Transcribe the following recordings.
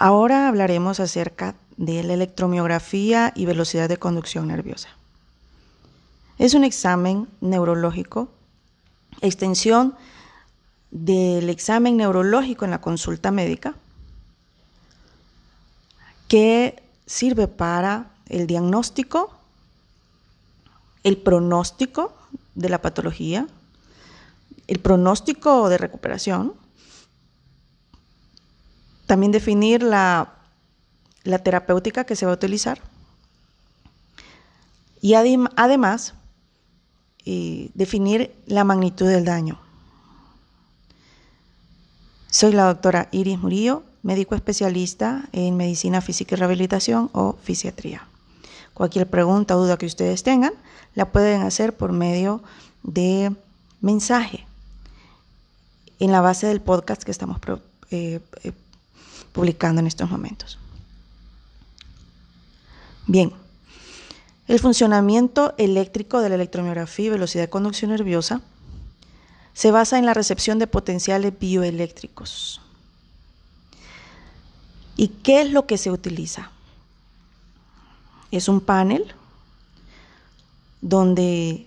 Ahora hablaremos acerca de la electromiografía y velocidad de conducción nerviosa. Es un examen neurológico, extensión del examen neurológico en la consulta médica, que sirve para el diagnóstico, el pronóstico de la patología, el pronóstico de recuperación, también definir la, terapéutica que se va a utilizar y además eh, definir la magnitud del daño. Soy la doctora Iris Murillo, médico especialista en medicina física y rehabilitación o fisiatría. Cualquier pregunta o duda que ustedes tengan, la pueden hacer por medio de mensaje en la base del podcast que estamos eh, eh, publicando en estos momentos. Bien, el funcionamiento eléctrico de la electromiografía y velocidad de conducción nerviosa se basa en la recepción de potenciales bioeléctricos. ¿Y qué es lo que se utiliza? Es un panel donde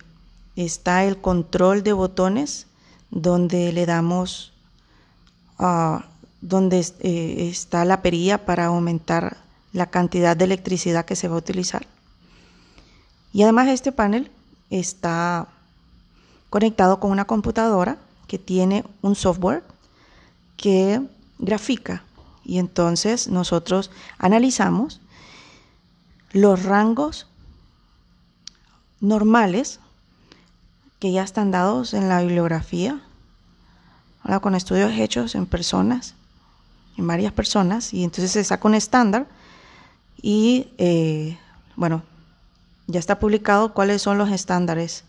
está el control de botones, donde le damos a donde eh, está la perilla para aumentar la cantidad de electricidad que se va a utilizar. Y además este panel está conectado con una computadora que tiene un software que grafica y entonces nosotros analizamos los rangos normales que ya están dados en la bibliografía, con estudios hechos en personas en varias personas y entonces se saca un estándar y eh, bueno, ya está publicado cuáles son los estándares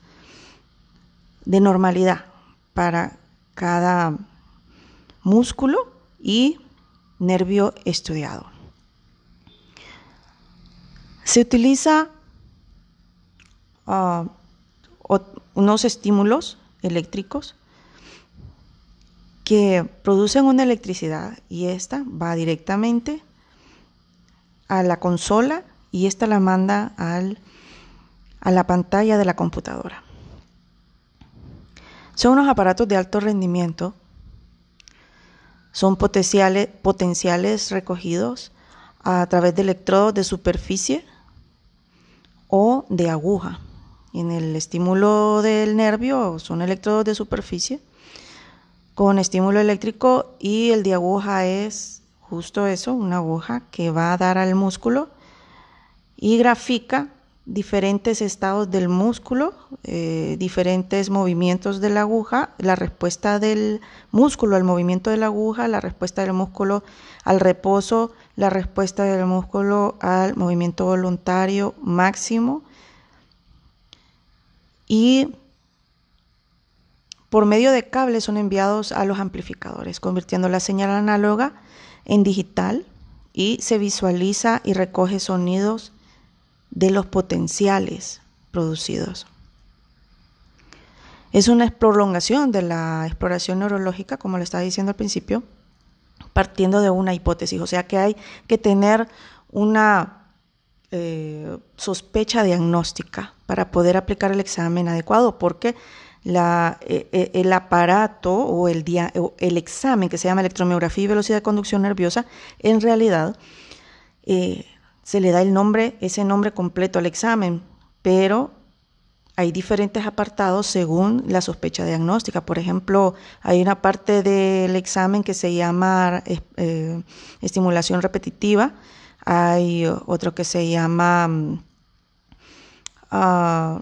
de normalidad para cada músculo y nervio estudiado. Se utiliza ah, unos estímulos eléctricos que producen una electricidad y esta va directamente a la consola y esta la manda al, a la pantalla de la computadora. Son unos aparatos de alto rendimiento, son potenciales, potenciales recogidos a través de electrodos de superficie o de aguja. En el estímulo del nervio son electrodos de superficie con estímulo eléctrico y el de aguja es justo eso, una aguja que va a dar al músculo y grafica diferentes estados del músculo, eh, diferentes movimientos de la aguja, la respuesta del músculo al movimiento de la aguja, la respuesta del músculo al reposo, la respuesta del músculo al movimiento voluntario máximo y por medio de cables son enviados a los amplificadores, convirtiendo la señal análoga en digital y se visualiza y recoge sonidos de los potenciales producidos. Es una prolongación de la exploración neurológica, como le estaba diciendo al principio, partiendo de una hipótesis, o sea que hay que tener una eh, sospecha diagnóstica para poder aplicar el examen adecuado, porque la, eh, eh, el aparato o el, el, examen que se llama electromiografía y velocidad de conducción nerviosa, en realidad eh, se le da el nombre, ese nombre completo al examen, pero hay diferentes apartados según la sospecha diagnóstica. Por ejemplo, hay una parte del examen que se llama estimulación repetitiva, hay otro que se llama... Mm, ah,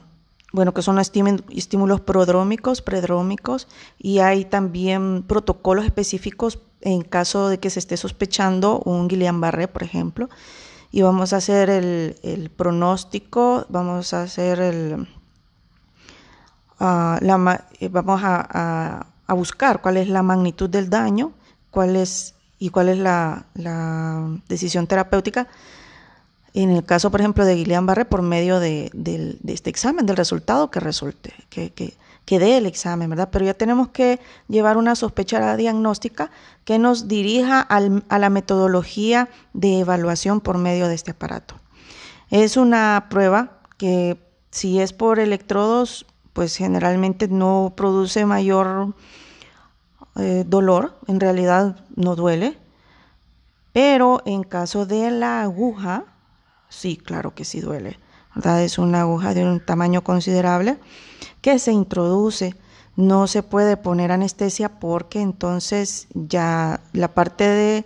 bueno, que son estímulos prodrómicos, predrómicos, y hay también protocolos específicos en caso de que se esté sospechando un Guillain-Barré, por ejemplo. Y vamos a hacer el, pronóstico, vamos a hacer el, eh, vamos a, buscar cuál es la magnitud del daño, cuál es y cuál es la decisión terapéutica en el caso, por ejemplo, de Guillain-Barré, por medio de, este examen, del resultado que resulte, que, que, dé el examen, ¿verdad? Pero ya tenemos que llevar una sospecha diagnóstica que nos dirija a la metodología de evaluación por medio de este aparato. Es una prueba que si es por electrodos, pues generalmente no produce mayor eh, dolor, en realidad no duele, pero en caso de la aguja, sí, claro que sí duele. Es una aguja de un tamaño considerable que se introduce. No se puede poner anestesia porque entonces ya la parte de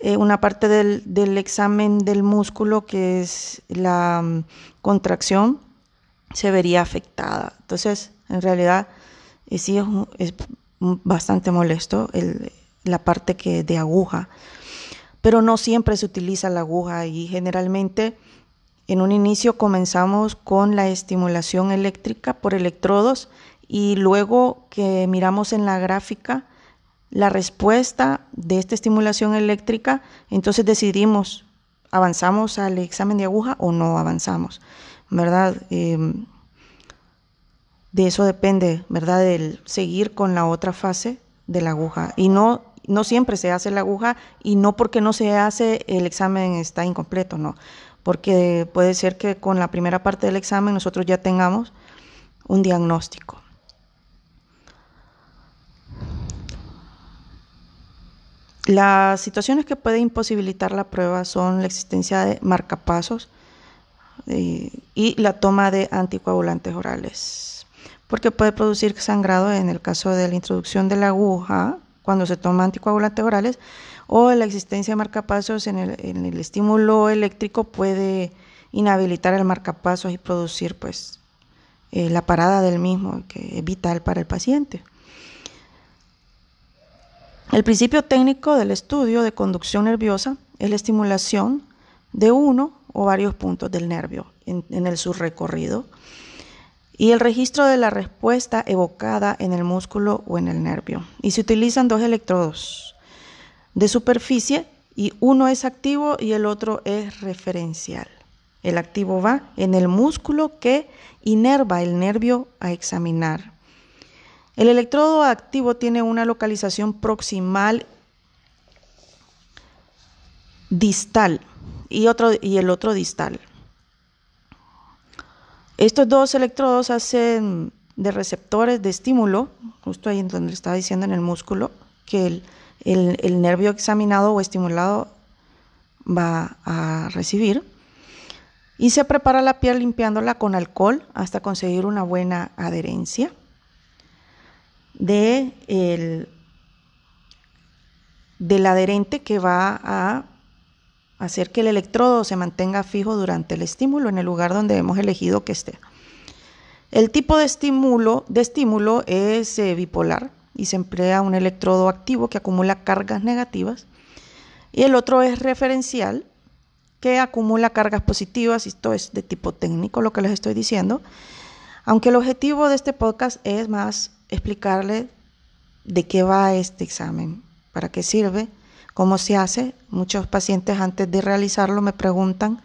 eh, una parte del, del, examen del músculo que es la mm, contracción se vería afectada. Entonces, en realidad, eh, sí es, bastante molesto la parte que de aguja pero no siempre se utiliza la aguja y generalmente en un inicio comenzamos con la estimulación eléctrica por electrodos y luego que miramos en la gráfica la respuesta de esta estimulación eléctrica, entonces decidimos, ¿avanzamos al examen de aguja o no avanzamos? ¿Verdad? Em, de eso depende, ¿verdad? Del seguir con la otra fase de la aguja y no no siempre se hace la aguja y no porque no se hace el examen está incompleto, no, porque puede ser que con la primera parte del examen nosotros ya tengamos un diagnóstico. Las situaciones que pueden imposibilitar la prueba son la existencia de marcapasos eh, y la toma de anticoagulantes orales, porque puede producir sangrado en el caso de la introducción de la aguja cuando se toma anticoagulantes orales o la existencia de marcapasos en el, estímulo eléctrico puede inhabilitar el marcapasos y producir pues eh, la parada del mismo que es vital para el paciente. El principio técnico del estudio de conducción nerviosa es la estimulación de uno o varios puntos del nervio en, en el subrecorrido y el registro de la respuesta evocada en el músculo o en el nervio. Y se utilizan dos electrodos de superficie y uno es activo y el otro es referencial. El activo va en el músculo que inerva el nervio a examinar. El electrodo activo tiene una localización proximal distal y, otro, y el otro distal. Estos dos electrodos hacen de receptores de estímulo, justo ahí en donde estaba diciendo en el músculo, que el, nervio examinado o estimulado va a recibir. Y se prepara la piel limpiándola con alcohol hasta conseguir una buena adherencia de del adherente que va a hacer que el electrodo se mantenga fijo durante el estímulo en el lugar donde hemos elegido que esté. El tipo de estímulo, de estímulo es eh, bipolar y se emplea un electrodo activo que acumula cargas negativas y el otro es referencial que acumula cargas positivas esto es de tipo técnico lo que les estoy diciendo, aunque el objetivo de este podcast es más explicarle de qué va este examen, para qué sirve cómo se hace. Muchos pacientes antes de realizarlo me preguntan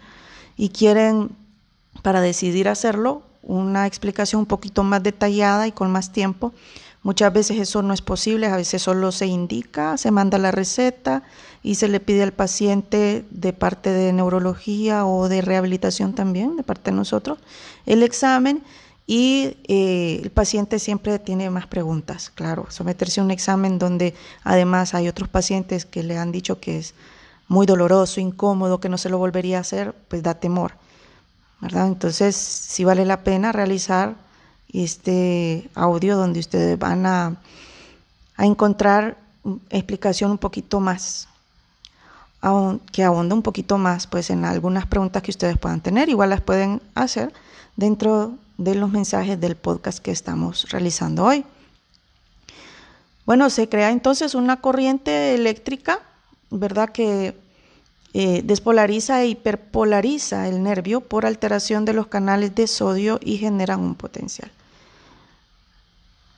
y quieren, para decidir hacerlo, una explicación un poquito más detallada y con más tiempo. Muchas veces eso no es posible, a veces solo se indica, se manda la receta y se le pide al paciente de parte de neurología o de rehabilitación también, de parte de nosotros, el examen y eh, el paciente siempre tiene más preguntas, claro, someterse a un examen donde además hay otros pacientes que le han dicho que es muy doloroso, incómodo, que no se lo volvería a hacer, pues da temor, ¿verdad? Entonces, sí vale la pena realizar este audio donde ustedes van a, a encontrar explicación un poquito más, que ahonda un poquito más pues en algunas preguntas que ustedes puedan tener, igual las pueden hacer dentro de los mensajes del podcast que estamos realizando hoy. Bueno, se crea entonces una corriente eléctrica, ¿verdad? Que eh, despolariza e hiperpolariza el nervio por alteración de los canales de sodio y generan un potencial.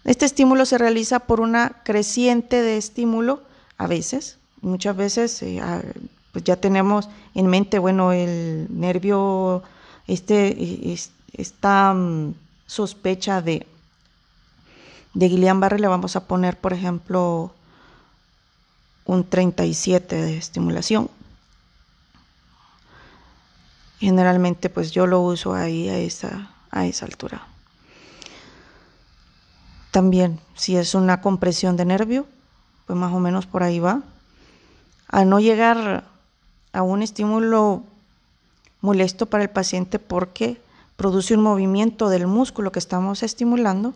Este estímulo se realiza por una creciente de estímulo, a veces, muchas veces eh, pues ya tenemos en mente, bueno, el nervio, este, esta mm, sospecha de, de Guillain-Barré le vamos a poner, por ejemplo, un 37 de estimulación. Generalmente pues yo lo uso ahí a esa, a esa altura. También si es una compresión de nervio, pues más o menos por ahí va. A no llegar a un estímulo molesto para el paciente porque produce un movimiento del músculo que estamos estimulando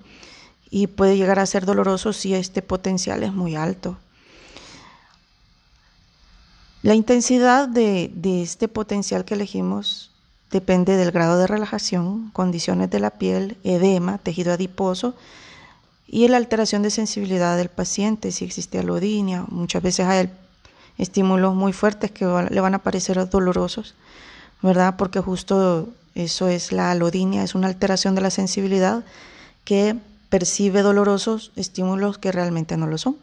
y puede llegar a ser doloroso si este potencial es muy alto. La intensidad de, este potencial que elegimos depende del grado de relajación, condiciones de la piel, edema, tejido adiposo y la alteración de sensibilidad del paciente, si existe alodinia. Muchas veces hay estímulos muy fuertes que le van a parecer dolorosos, ¿verdad? Porque justo eso es la alodinia, es una alteración de la sensibilidad que percibe dolorosos estímulos que realmente no lo son.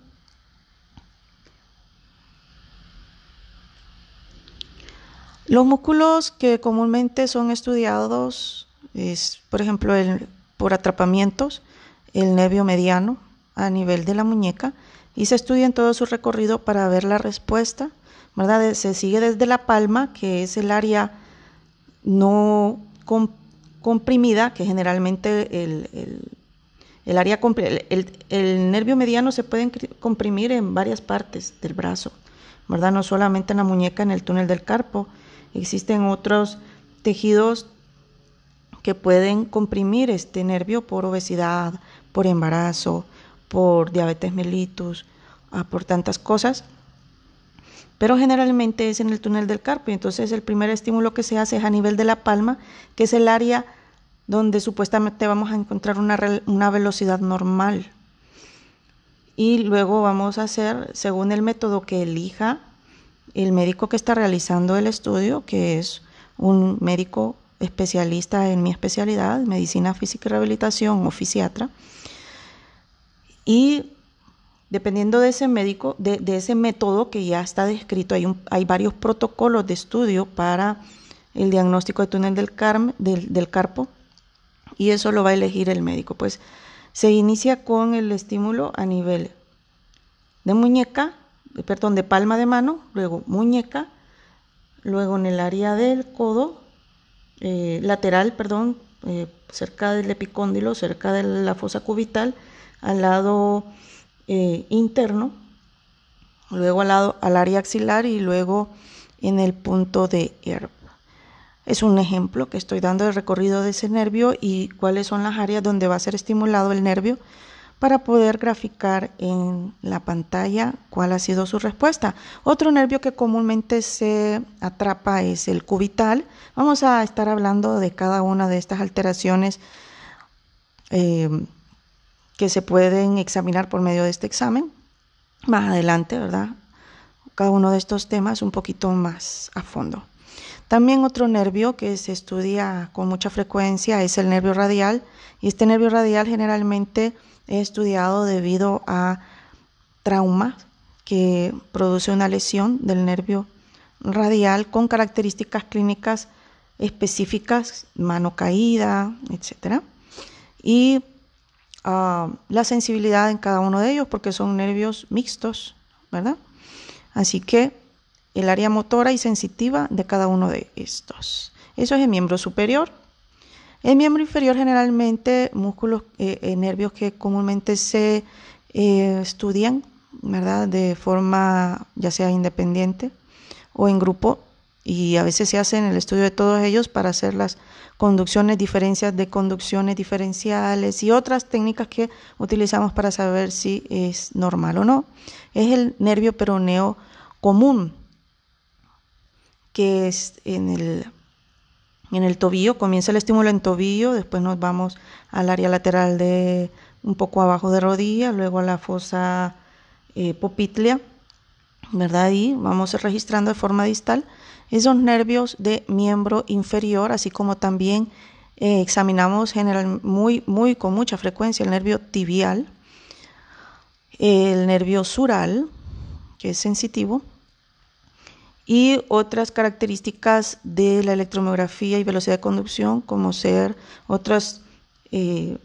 Los músculos que comúnmente son estudiados es, por ejemplo, el, por atrapamientos, el nervio mediano a nivel de la muñeca y se estudia en todo su recorrido para ver la respuesta, ¿verdad? Se sigue desde la palma, que es el área no comprimida, que generalmente el, el área el, el, nervio mediano se puede comprimir en varias partes del brazo, ¿verdad? No solamente en la muñeca, en el túnel del carpo, Existen otros tejidos que pueden comprimir este nervio por obesidad, por embarazo, por diabetes mellitus, ah, por tantas cosas. Pero generalmente es en el túnel del carpo. Entonces el primer estímulo que se hace es a nivel de la palma, que es el área donde supuestamente vamos a encontrar una, una velocidad normal. Y luego vamos a hacer, según el método que elija el médico que está realizando el estudio, que es un médico especialista en mi especialidad, medicina física y rehabilitación o fisiatra, y dependiendo de ese médico, de, ese método que ya está descrito, hay, varios protocolos de estudio para el diagnóstico de túnel del carpo, y eso lo va a elegir el médico. Pues se inicia con el estímulo a nivel de muñeca, perdón, de palma de mano, luego muñeca, luego en el área del codo, eh, lateral, perdón, eh, cerca del epicóndilo, cerca de la fosa cubital, al lado eh, interno, luego al, lado, al área axilar y luego en el punto de herb. Es un ejemplo que estoy dando del recorrido de ese nervio y cuáles son las áreas donde va a ser estimulado el nervio para poder graficar en la pantalla cuál ha sido su respuesta. Otro nervio que comúnmente se atrapa es el cubital. Vamos a estar hablando de cada una de estas alteraciones eh, que se pueden examinar por medio de este examen. Más adelante, ¿verdad? Cada uno de estos temas un poquito más a fondo. También otro nervio que se estudia con mucha frecuencia es el nervio radial y este nervio radial generalmente he estudiado debido a trauma que produce una lesión del nervio radial con características clínicas específicas, mano caída, etc. Y ah, la sensibilidad en cada uno de ellos porque son nervios mixtos, ¿verdad? Así que el área motora y sensitiva de cada uno de estos. Eso es el miembro superior. El miembro inferior generalmente músculos, eh, eh, nervios que comúnmente se eh, estudian, ¿verdad? De forma ya sea independiente o en grupo y a veces se hace en el estudio de todos ellos para hacer las conducciones, diferencias de conducciones diferenciales y otras técnicas que utilizamos para saber si es normal o no. Es el nervio peroneo común, que es en el en el tobillo, comienza el estímulo en tobillo, después nos vamos al área lateral de un poco abajo de rodilla, luego a la fosa eh, popitlia, ¿verdad? Y vamos registrando de forma distal esos nervios de miembro inferior, así como también eh, examinamos general, muy, muy con mucha frecuencia el nervio tibial, el nervio sural, que es sensitivo, y otras características de la electromiografía y velocidad de conducción, como ser otras, eh,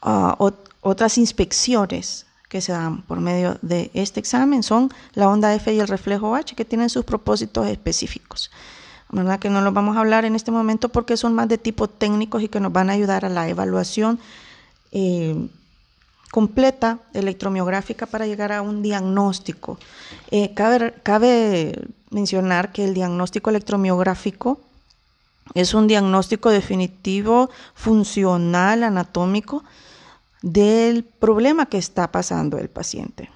ah, otras inspecciones que se dan por medio de este examen, son la onda F y el reflejo H, que tienen sus propósitos específicos. ¿verdad? Que no los vamos a hablar en este momento porque son más de tipo técnicos y que nos van a ayudar a la evaluación eh, completa electromiográfica para llegar a un diagnóstico. Eh, cabe, mencionar que el diagnóstico electromiográfico es un diagnóstico definitivo, funcional, anatómico del problema que está pasando el paciente.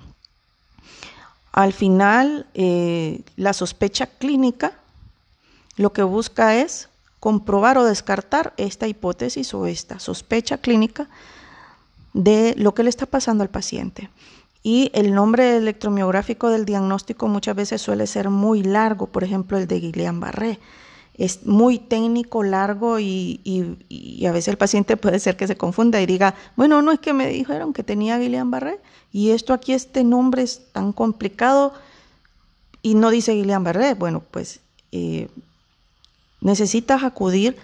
Al final, eh, la sospecha clínica lo que busca es comprobar o descartar esta hipótesis o esta sospecha clínica de lo que le está pasando al paciente. Y el nombre electromiográfico del diagnóstico muchas veces suele ser muy largo, por ejemplo el de Guillain-Barré. Es muy técnico, largo y, a veces el paciente puede ser que se confunda y diga, bueno, no es que me dijeron que tenía Guillain-Barré y esto aquí, este nombre es tan complicado y no dice Guillain-Barré. Bueno, pues eh, necesitas acudir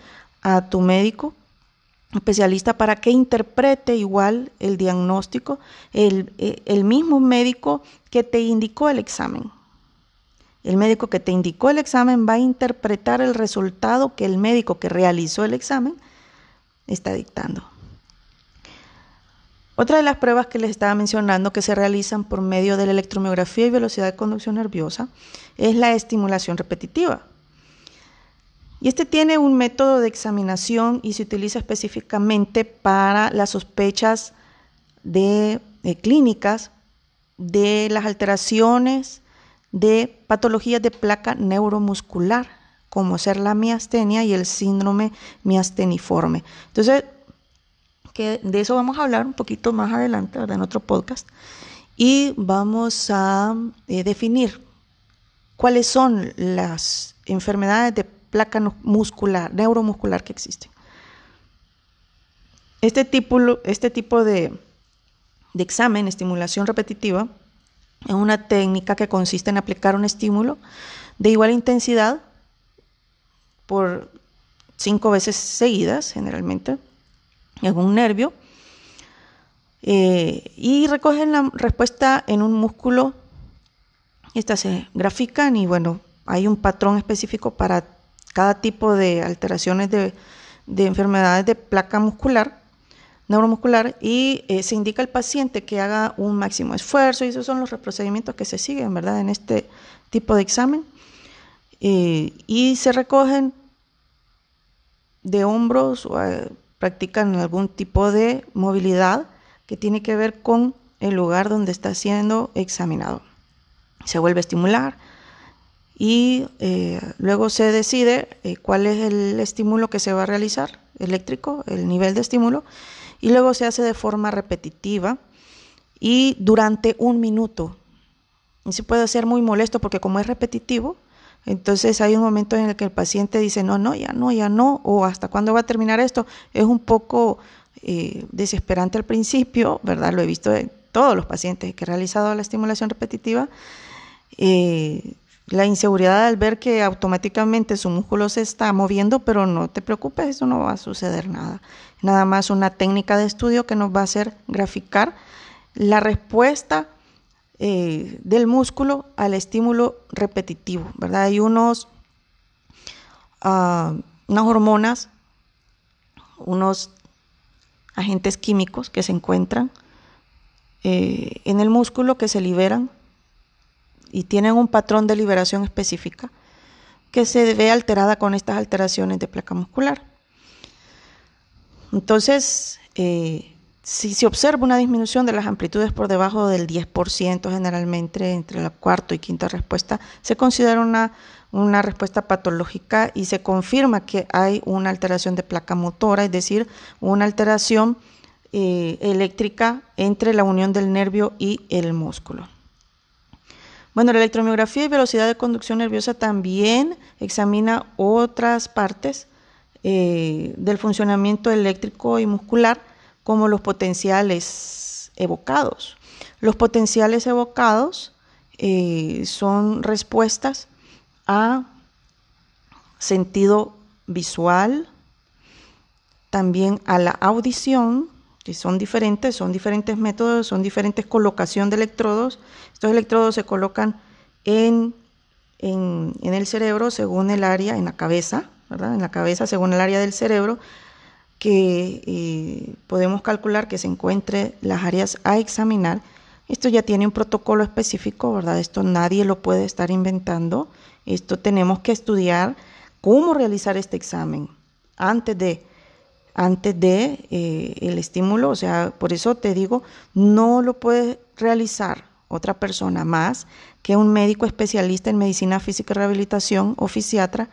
a tu médico especialista para que interprete igual el diagnóstico, el, eh, el, mismo médico que te indicó el examen. El médico que te indicó el examen va a interpretar el resultado que el médico que realizó el examen está dictando. Otra de las pruebas que les estaba mencionando que se realizan por medio de la electromiografía y velocidad de conducción nerviosa es la estimulación repetitiva. Y este tiene un método de examinación y se utiliza específicamente para las sospechas de, clínicas de las alteraciones de patologías de placa neuromuscular, como ser la miastenia y el síndrome miasteniforme. Entonces, que de eso vamos a hablar un poquito más adelante en otro podcast y vamos a eh, definir cuáles son las enfermedades de placa muscular, neuromuscular que existe. Este tipo, este tipo de, de examen, estimulación repetitiva, es una técnica que consiste en aplicar un estímulo de igual intensidad por cinco veces seguidas, generalmente, en un nervio, eh, y recogen la respuesta en un músculo. Estas se grafican y bueno, hay un patrón específico para cada tipo de alteraciones de, enfermedades de placa muscular, neuromuscular, y eh, se indica al paciente que haga un máximo esfuerzo, y esos son los procedimientos que se siguen, ¿verdad?, en este tipo de examen. Eh, y se recogen de hombros o eh, practican algún tipo de movilidad que tiene que ver con el lugar donde está siendo examinado. Se vuelve a estimular, y luego se decide cuál es el estímulo que se va a realizar, eléctrico, el nivel de estímulo, y luego se hace de forma repetitiva y durante un minuto. Y se puede hacer muy molesto porque como es repetitivo, entonces hay un momento en el que el paciente dice, no, no, ya no, ya no, o hasta cuándo va a terminar esto. Es un poco eh, desesperante al principio, ¿verdad? Lo he visto en todos los pacientes que he realizado la estimulación repetitiva la inseguridad al ver que automáticamente su músculo se está moviendo, pero no te preocupes, eso no va a suceder nada. Nada más una técnica de estudio que nos va a hacer graficar la respuesta eh, del músculo al estímulo repetitivo, ¿verdad? Hay unos, uh, unas hormonas, unos agentes químicos que se encuentran eh, en el músculo que se liberan y tienen un patrón de liberación específica que se ve alterada con estas alteraciones de placa muscular. Entonces, eh, si se observa una disminución de las amplitudes por debajo del 10% generalmente entre la cuarta y quinta respuesta, se considera una, una respuesta patológica y se confirma que hay una alteración de placa motora, es decir, una alteración eh, eléctrica entre la unión del nervio y el músculo. Bueno, la electromiografía y velocidad de conducción nerviosa también examina otras partes eh, del funcionamiento eléctrico y muscular, como los potenciales evocados. Los potenciales evocados eh, son respuestas a sentido visual, también a la audición, son diferentes, son diferentes métodos, son diferentes colocación de electrodos. Estos electrodos se colocan en, en, el cerebro según el área, en la cabeza, ¿verdad? En la cabeza según el área del cerebro, que eh, podemos calcular que se encuentre las áreas a examinar. Esto ya tiene un protocolo específico, ¿verdad? Esto nadie lo puede estar inventando. Esto tenemos que estudiar cómo realizar este examen antes de antes de eh, el estímulo, o sea, por eso te digo, no lo puede realizar otra persona más que un médico especialista en medicina física y rehabilitación o fisiatra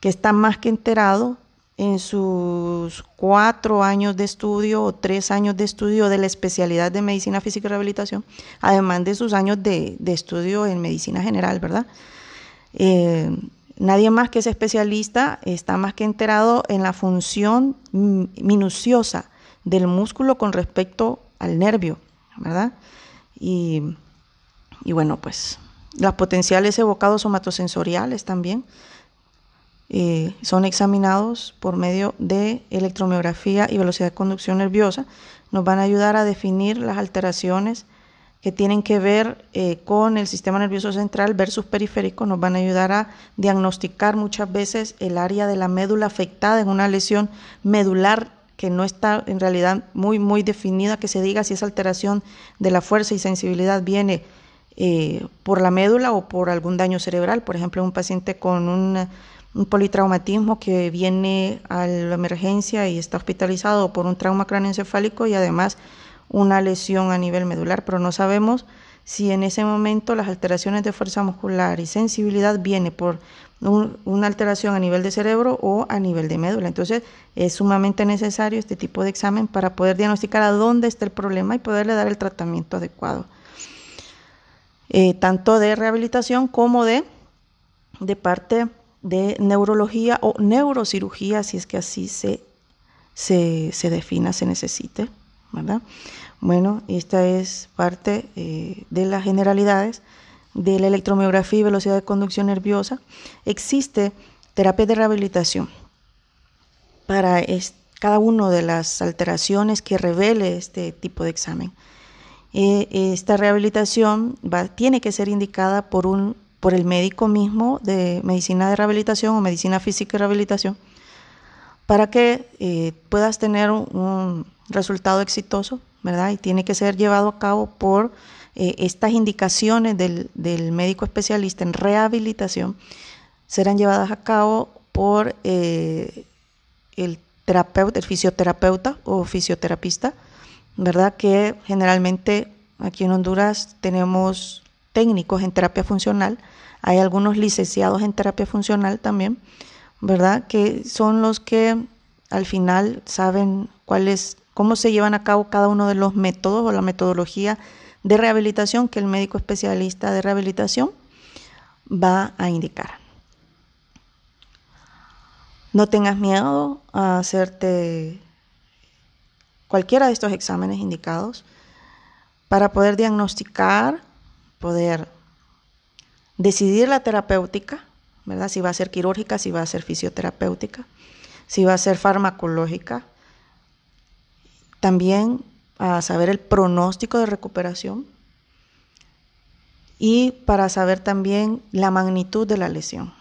que está más que enterado en sus cuatro años de estudio o tres años de estudio de la especialidad de medicina física y rehabilitación, además de sus años de, estudio en medicina general, ¿verdad? Eh, Nadie más que ese especialista está más que enterado en la función minuciosa del músculo con respecto al nervio, ¿verdad? Y, bueno, pues los potenciales evocados somatosensoriales también eh, son examinados por medio de electromiografía y velocidad de conducción nerviosa. Nos van a ayudar a definir las alteraciones que tienen que ver eh, con el sistema nervioso central versus periférico nos van a ayudar a diagnosticar muchas veces el área de la médula afectada en una lesión medular que no está en realidad muy, muy definida, que se diga si esa alteración de la fuerza y sensibilidad viene eh, por la médula o por algún daño cerebral, por ejemplo, un paciente con un, politraumatismo que viene a la emergencia y está hospitalizado por un trauma cráneoencefálico y además una lesión a nivel medular, pero no sabemos si en ese momento las alteraciones de fuerza muscular y sensibilidad viene por una alteración a nivel de cerebro o a nivel de médula. Entonces es sumamente necesario este tipo de examen para poder diagnosticar a dónde está el problema y poderle dar el tratamiento adecuado, eh, tanto de rehabilitación como de, de parte de neurología o neurocirugía, si es que así se, se, se defina, se necesite. ¿Verdad? Bueno, esta es parte eh, de las generalidades de la electromiografía y velocidad de conducción nerviosa. Existe terapia de rehabilitación para cada una de las alteraciones que revele este tipo de examen. Eh, esta rehabilitación va, tiene que ser indicada por, un, por el médico mismo de medicina de rehabilitación o medicina física y rehabilitación para que eh, puedas tener un resultado exitoso, ¿verdad? Y tiene que ser llevado a cabo por eh, estas indicaciones del, médico especialista en rehabilitación, serán llevadas a cabo por eh, el terapeuta, el fisioterapeuta o fisioterapista, ¿verdad? Que generalmente aquí en Honduras tenemos técnicos en terapia funcional, hay algunos licenciados en terapia funcional también, ¿verdad? Que son los que al final saben cuál es cómo se llevan a cabo cada uno de los métodos o la metodología de rehabilitación que el médico especialista de rehabilitación va a indicar. No tengas miedo a hacerte cualquiera de estos exámenes indicados para poder diagnosticar, poder decidir la terapéutica, ¿verdad? Si va a ser quirúrgica, si va a ser fisioterapéutica, si va a ser farmacológica, también a saber el pronóstico de recuperación y para saber también la magnitud de la lesión.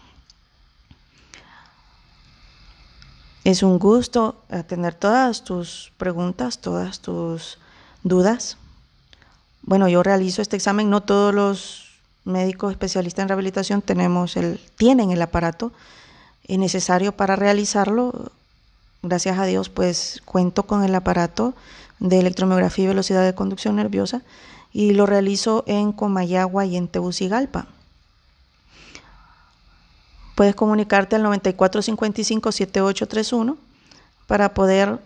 Es un gusto tener todas tus preguntas, todas tus dudas. Bueno, yo realizo este examen, no todos los médicos especialistas en rehabilitación tenemos el, tienen el aparato necesario para realizarlo gracias a Dios, pues cuento con el aparato de electromiografía y velocidad de conducción nerviosa y lo realizo en Comayagua y en Tegucigalpa. Puedes comunicarte al 9455-7831 para poder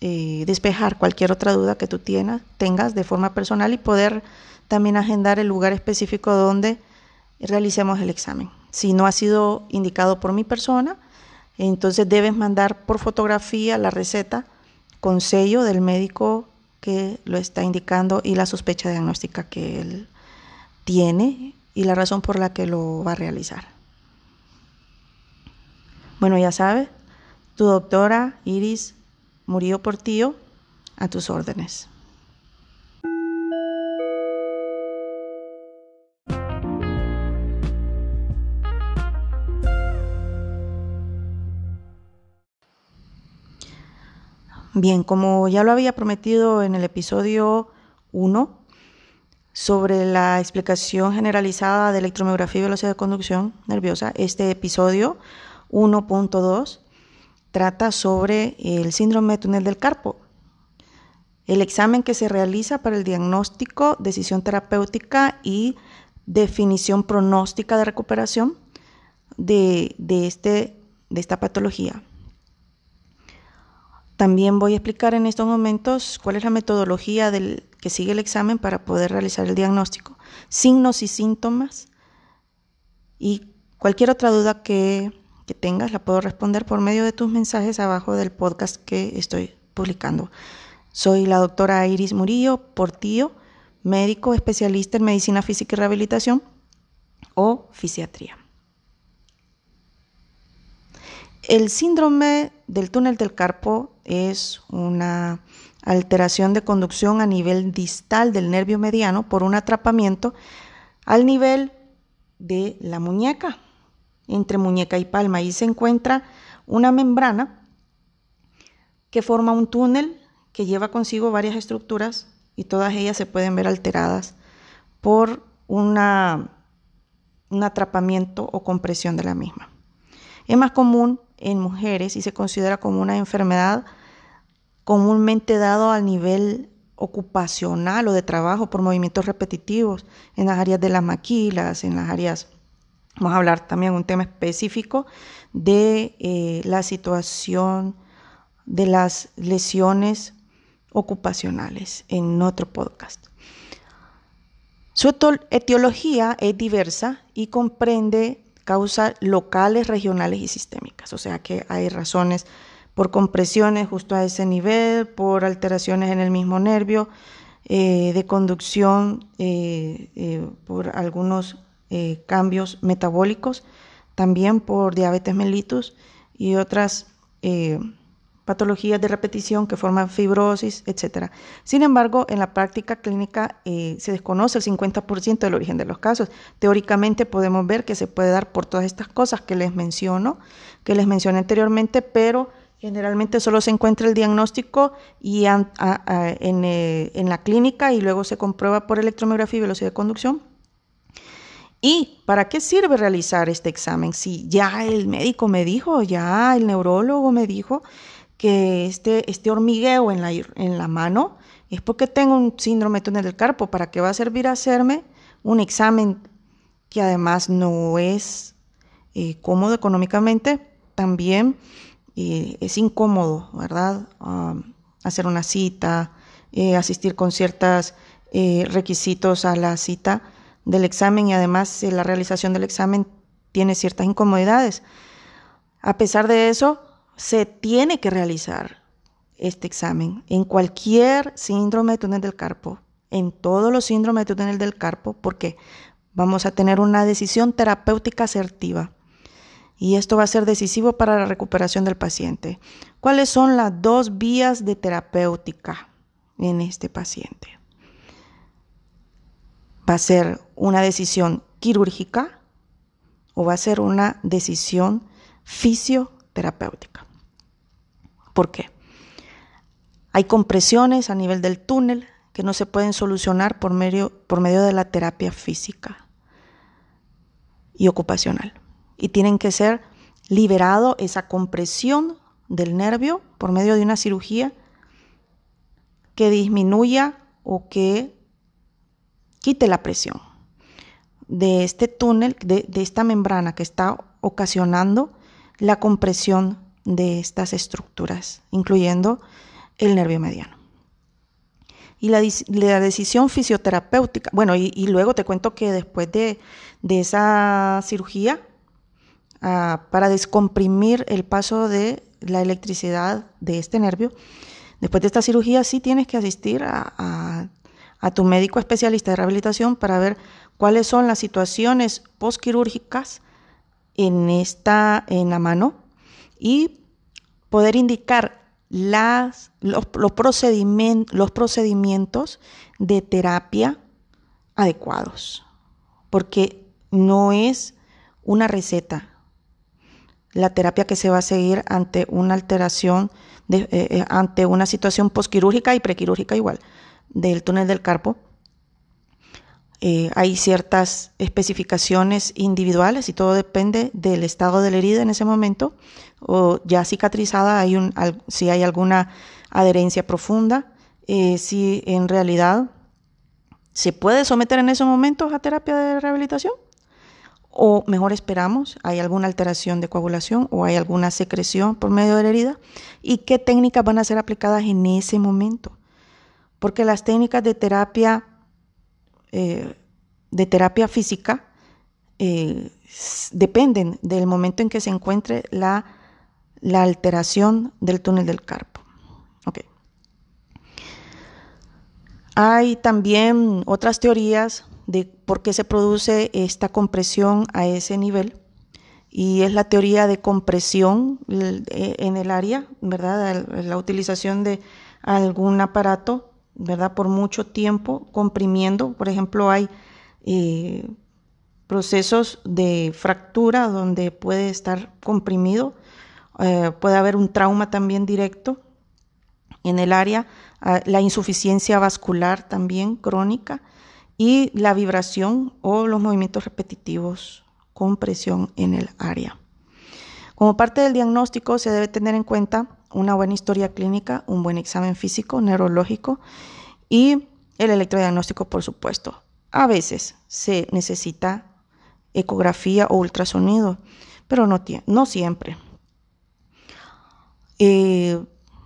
eh, despejar cualquier otra duda que tú tengas de forma personal y poder también agendar el lugar específico donde realicemos el examen. Si no ha sido indicado por mi persona, entonces debes mandar por fotografía la receta con sello del médico que lo está indicando y la sospecha diagnóstica que él, tiene y la razón por la que lo va a realizar. Bueno, ya sabes, tu doctora Iris murió por tío a tus órdenes. Bien, como ya lo había prometido en el episodio 1 sobre la explicación generalizada de electromiografía y velocidad de conducción nerviosa, este episodio 1.2 trata sobre el síndrome de túnel del carpo, el examen que se realiza para el diagnóstico, decisión terapéutica y definición pronóstica de recuperación de, este, de esta patología. También voy a explicar en estos momentos cuál es la metodología que sigue el examen para poder realizar el diagnóstico, signos y síntomas y cualquier otra duda que, que tengas la puedo responder por medio de tus mensajes abajo del podcast que estoy publicando. Soy la doctora Iris Murillo Portillo, médico especialista en medicina física y rehabilitación o fisiatría. El síndrome del túnel del carpo es una alteración de conducción a nivel distal del nervio mediano por un atrapamiento al nivel de la muñeca, entre muñeca y palma. Ahí se encuentra una membrana que forma un túnel que lleva consigo varias estructuras y todas ellas se pueden ver alteradas por una, un atrapamiento o compresión de la misma. Es más común en mujeres y se considera como una enfermedad comúnmente dado al nivel ocupacional o de trabajo por movimientos repetitivos en las áreas de las maquilas, en las áreas, vamos a hablar también un tema específico de eh, la situación de las lesiones ocupacionales en otro podcast. Su etiología es diversa y comprende causas locales, regionales y sistémicas. O sea que hay razones por compresiones justo a ese nivel, por alteraciones en el mismo nervio, eh, de conducción, eh, eh, por algunos cambios metabólicos, también por diabetes mellitus y otras patologías de repetición que forman fibrosis, etc. Sin embargo, en la práctica clínica se desconoce el 50% del origen de los casos. Teóricamente podemos ver que se puede dar por todas estas cosas que les menciono, que les mencioné anteriormente, pero generalmente solo se encuentra el diagnóstico y en, eh, en la clínica y luego se comprueba por electromiografía y velocidad de conducción. ¿Y para qué sirve realizar este examen? Si ya el médico me dijo, ya el neurólogo me dijo que este, este hormigueo en la, en la mano es porque tengo un síndrome de túnel del carpo. ¿Para qué va a servir hacerme un examen que además no es eh, cómodo económicamente? También eh, es incómodo, ¿verdad? hacer una cita, eh, asistir con ciertos requisitos a la cita del examen y además la realización del examen tiene ciertas incomodidades. A pesar de eso, se tiene que realizar este examen en cualquier síndrome de túnel del carpo, en todos los síndromes de túnel del carpo, porque vamos a tener una decisión terapéutica asertiva. Y esto va a ser decisivo para la recuperación del paciente. ¿Cuáles son las dos vías de terapéutica en este paciente? ¿Va a ser una decisión quirúrgica o va a ser una decisión fisioterapéutica? ¿Por qué? Hay compresiones a nivel del túnel que no se pueden solucionar por medio, por medio de la terapia física y ocupacional. Y tienen que ser liberado esa compresión del nervio por medio de una cirugía que disminuya o que quite la presión de este túnel, de, de esta membrana que está ocasionando la compresión de estas estructuras, incluyendo el nervio mediano. Y la, decisión fisioterapéutica, bueno, y, luego te cuento que después de, esa cirugía, para descomprimir el paso de la electricidad de este nervio, después de esta cirugía sí tienes que asistir a, tu médico especialista de rehabilitación para ver cuáles son las situaciones postquirúrgicas en, esta, en la mano y poder indicar los, los procedimientos de terapia adecuados, porque no es una receta la terapia que se va a seguir ante una alteración, eh, eh, ante una situación posquirúrgica y prequirúrgica igual del túnel del carpo eh, hay ciertas especificaciones individuales y todo depende del estado de la herida en ese momento. O ya cicatrizada, si hay alguna adherencia profunda, si en realidad se puede someter en esos momentos a terapia de rehabilitación. O mejor esperamos, hay alguna alteración de coagulación o hay alguna secreción por medio de la herida. ¿Y qué técnicas van a ser aplicadas en ese momento? Porque las técnicas de terapia eh, de terapia física eh, dependen del momento en que se encuentre la, la alteración del túnel del carpo. Hay también otras teorías de por qué se produce esta compresión a ese nivel y es la teoría de compresión en el área, ¿verdad? La utilización de algún aparato ¿verdad? Por mucho tiempo comprimiendo. Por ejemplo, hay eh, procesos de fractura donde puede estar comprimido. Eh, puede haber un trauma también directo en el área, la insuficiencia vascular también crónica y la vibración o los movimientos repetitivos con presión en el área. Como parte del diagnóstico se debe tener en cuenta una buena historia clínica, un buen examen físico, neurológico y el electrodiagnóstico, por supuesto. A veces se necesita ecografía o ultrasonido, pero no, siempre. Eh,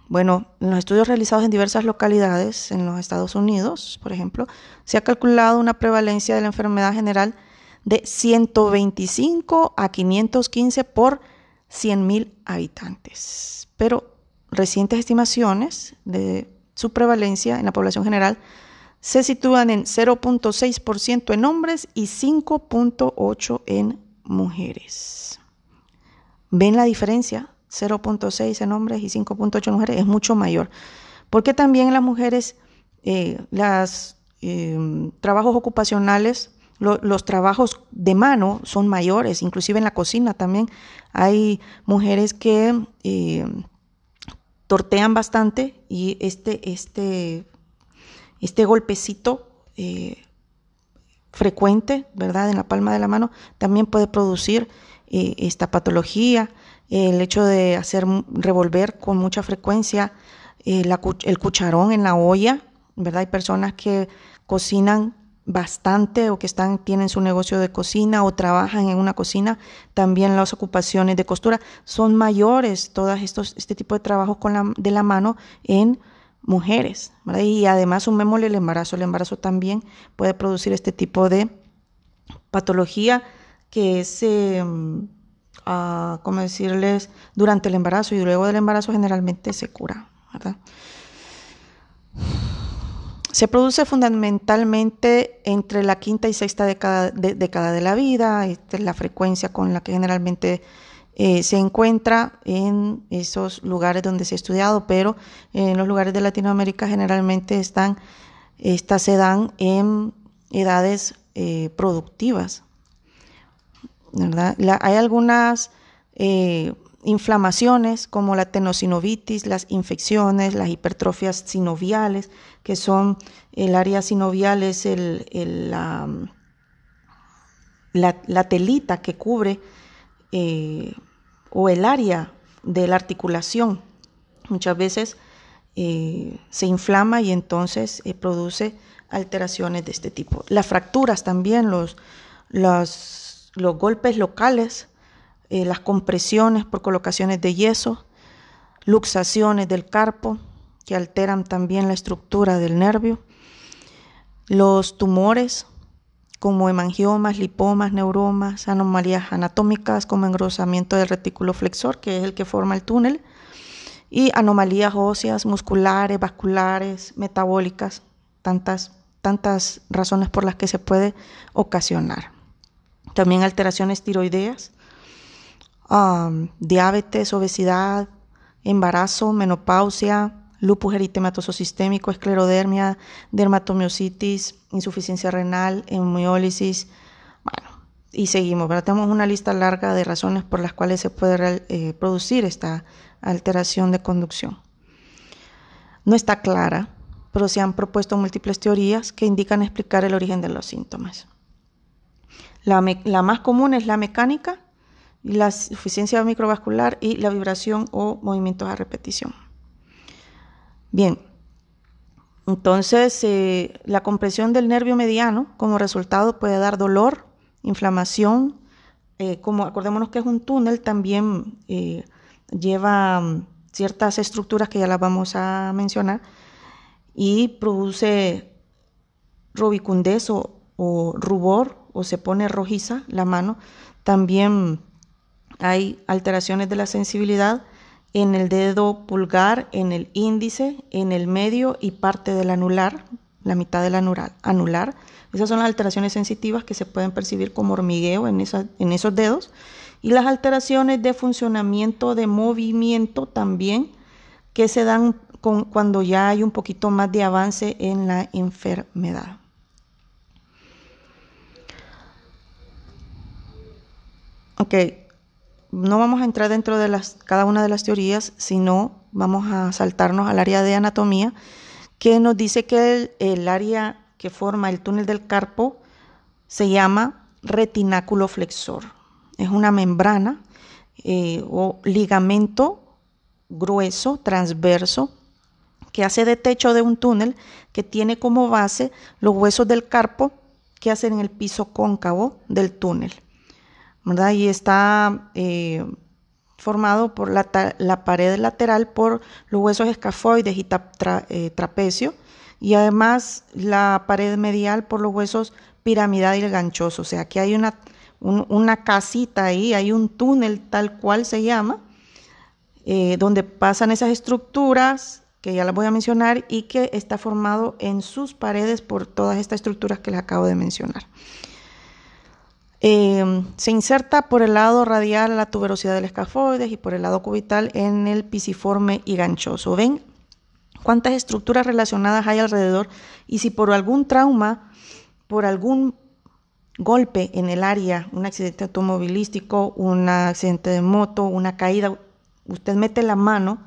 bueno, en los estudios realizados en diversas localidades en los Estados Unidos, por ejemplo, se ha calculado una prevalencia de la enfermedad general de 125 a 515 por 100.000 habitantes. Pero recientes estimaciones de su prevalencia en la población general se sitúan en 0.6% en hombres y 5.8% en mujeres. ¿Ven la diferencia? 0.6 en hombres y 5.8 en mujeres es mucho mayor. Porque también las mujeres eh, los eh, trabajos ocupacionales, los trabajos de mano son mayores, inclusive en la cocina también hay mujeres que eh, tortean bastante y este, este, este golpecito eh, frecuente, ¿verdad? En la palma de la mano también puede producir esta patología. El hecho de hacer revolver con mucha frecuencia eh, el cucharón en la olla, ¿verdad? Hay personas que cocinan bastante o que están, tienen su negocio de cocina o trabajan en una cocina, también las ocupaciones de costura son mayores, todos estos, este tipo de trabajos con la, de la mano en mujeres. Y además sumémosle el embarazo, el embarazo también puede producir este tipo de patología que es, eh, ah, como decirles, durante el embarazo y luego del embarazo generalmente se cura. Se produce fundamentalmente entre la quinta y sexta década de, década de la vida, esta es la frecuencia con la que generalmente eh, se encuentra en esos lugares donde se ha estudiado, pero en los lugares de Latinoamérica generalmente están, estas se dan en edades eh, productivas. Hay algunas eh, inflamaciones como la tenosinovitis, las infecciones, las hipertrofias sinoviales, que son el área sinovial es el, la, la, telita que cubre eh, o el área de la articulación. Muchas veces eh, se inflama y entonces produce alteraciones de este tipo. Las fracturas también, los, los, los golpes locales, las compresiones por colocaciones de yeso, luxaciones del carpo, que alteran también la estructura del nervio. Los tumores como hemangiomas, lipomas, neuromas, anomalías anatómicas como engrosamiento del retículo flexor, que es el que forma el túnel, y anomalías óseas, musculares, vasculares, metabólicas, tantas tantas razones por las que se puede ocasionar. También alteraciones tiroideas, um, diabetes, obesidad, embarazo, menopausia, lupus eritematoso sistémico, esclerodermia, dermatomiositis, insuficiencia renal, hemiólisis, bueno, y seguimos, Tenemos una lista larga de razones por las cuales se puede eh, producir esta alteración de conducción. No está clara, pero se han propuesto múltiples teorías que indican explicar el origen de los síntomas. La, más común es la mecánica, la suficiencia microvascular y la vibración o movimientos a repetición. Bien, entonces eh, la compresión del nervio mediano como resultado puede dar dolor, inflamación, eh, como acordémonos que es un túnel, también eh, lleva mm, ciertas estructuras que ya las vamos a mencionar y produce rubicundez o rubor o se pone rojiza la mano. También hay alteraciones de la sensibilidad en el dedo pulgar, en el índice, en el medio y parte del anular, la mitad del anular. anular. Esas son las alteraciones sensitivas que se pueden percibir como hormigueo en, en esos dedos. Y las alteraciones de funcionamiento, de movimiento también, que se dan con, cuando ya hay un poquito más de avance en la enfermedad. Ok, no vamos a entrar dentro de las, cada una de las teorías, sino vamos a saltarnos al área de anatomía, que nos dice que el, área que forma el túnel del carpo se llama retináculo flexor. Es una membrana eh, o ligamento grueso, transverso, que hace de techo de un túnel que tiene como base los huesos del carpo que hacen el piso cóncavo del túnel. Y está eh, formado por la, pared lateral por los huesos escafoides y eh, trapecio y además la pared medial por los huesos piramidal y ganchoso. O sea, que hay una, una casita ahí, hay un túnel tal cual se llama, eh, donde pasan esas estructuras que ya las voy a mencionar y que está formado en sus paredes por todas estas estructuras que les acabo de mencionar. Em, se inserta por el lado radial la tuberosidad del escafoides y por el lado cubital en el pisiforme y ganchoso. ¿Ven cuántas estructuras relacionadas hay alrededor? Y si por algún trauma, por algún golpe en el área, un accidente automovilístico, un accidente de moto, una caída, usted mete la mano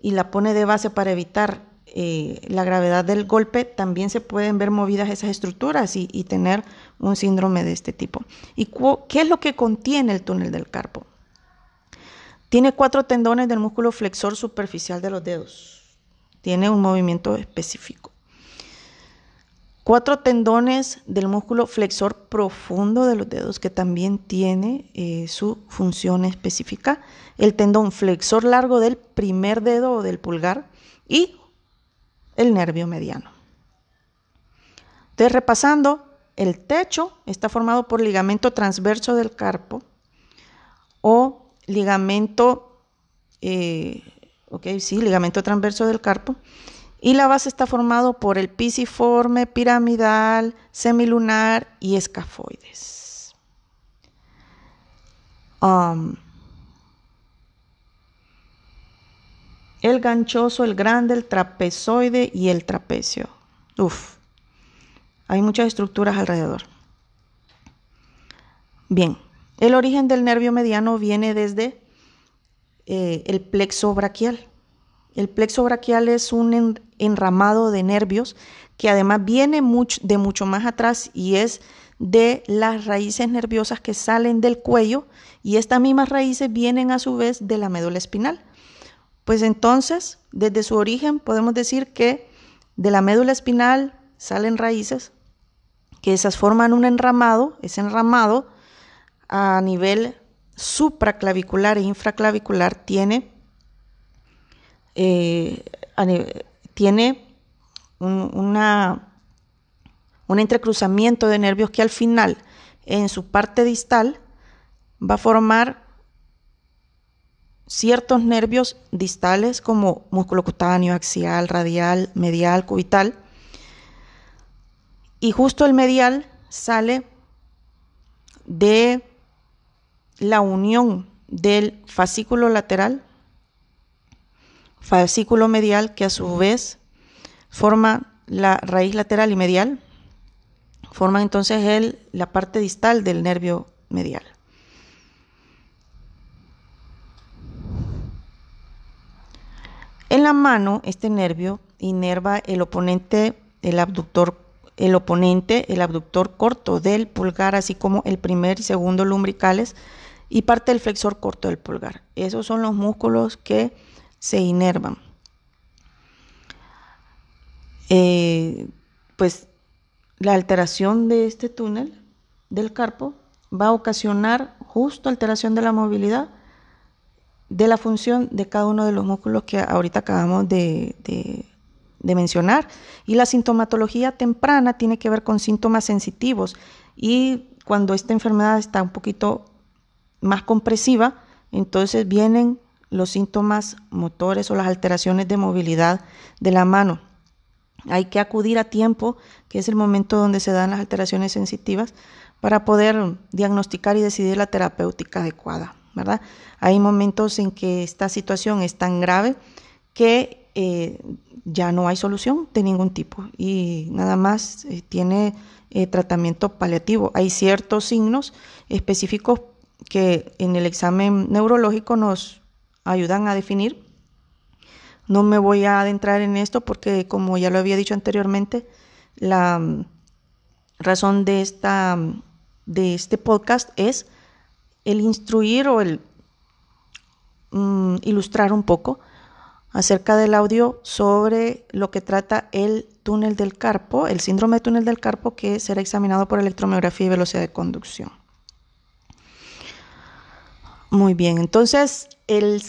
y la pone de base para evitar eh, la gravedad del golpe, también se pueden ver movidas esas estructuras y, tener un síndrome de este tipo. ¿Y qué es lo que contiene el túnel del carpo? Tiene cuatro tendones del músculo flexor superficial de los dedos. Tiene un movimiento específico. Cuatro tendones del músculo flexor profundo de los dedos que también tiene eh, su función específica. El tendón flexor largo del primer dedo o del pulgar y el nervio mediano. Entonces, repasando, el techo está formado por ligamento transverso del carpo o ligamento, eh, ok, sí, ligamento transverso del carpo, y la base está formado por el pisiforme, piramidal, semilunar y escafoides. Um, el ganchoso, el grande, el trapezoide y el trapecio. Uf, hay muchas estructuras alrededor. Bien, el origen del nervio mediano viene desde eh, el plexo braquial. El plexo braquial es un enramado de nervios que además viene de mucho más atrás y es de las raíces nerviosas que salen del cuello y estas mismas raíces vienen a su vez de la médula espinal. Pues entonces, desde su origen podemos decir que de la médula espinal salen raíces, que esas forman un enramado, ese enramado a nivel supraclavicular e infraclavicular tiene, eh, tiene un, una, un entrecruzamiento de nervios que al final, en su parte distal, va a formar ciertos nervios distales como músculo cutáneo, axial, radial, medial, cubital, Y justo el medial sale de la unión del fascículo lateral, fascículo medial que a su vez forma la raíz lateral y medial, forma entonces el, la parte distal del nervio medial. En la mano, este nervio inerva el oponente, el abductor, el oponente, el abductor corto del pulgar, así como el primer y segundo lumbricales y parte del flexor corto del pulgar. Esos son los músculos que se inervan. Eh, pues la alteración de este túnel del carpo va a ocasionar justo alteración de la movilidad de la función de cada uno de los músculos que ahorita acabamos de, de, mencionar. Y la sintomatología temprana tiene que ver con síntomas sensitivos y cuando esta enfermedad está un poquito más compresiva, entonces vienen los síntomas motores o las alteraciones de movilidad de la mano. Hay que acudir a tiempo, que es el momento donde se dan las alteraciones sensitivas, para poder diagnosticar y decidir la terapéutica adecuada. ¿verdad? Hay momentos en que esta situación es tan grave que eh, ya no hay solución de ningún tipo y nada más eh, tiene eh, tratamiento paliativo. Hay ciertos signos específicos que en el examen neurológico nos ayudan a definir. No me voy a adentrar en esto porque, como ya lo había dicho anteriormente, la mm, razón de, esta, de este podcast es el instruir o el mm, ilustrar un poco acerca del audio sobre lo que trata el túnel del carpo, el síndrome de túnel del carpo que será examinado por electromiografía y velocidad de conducción. Muy bien, entonces el,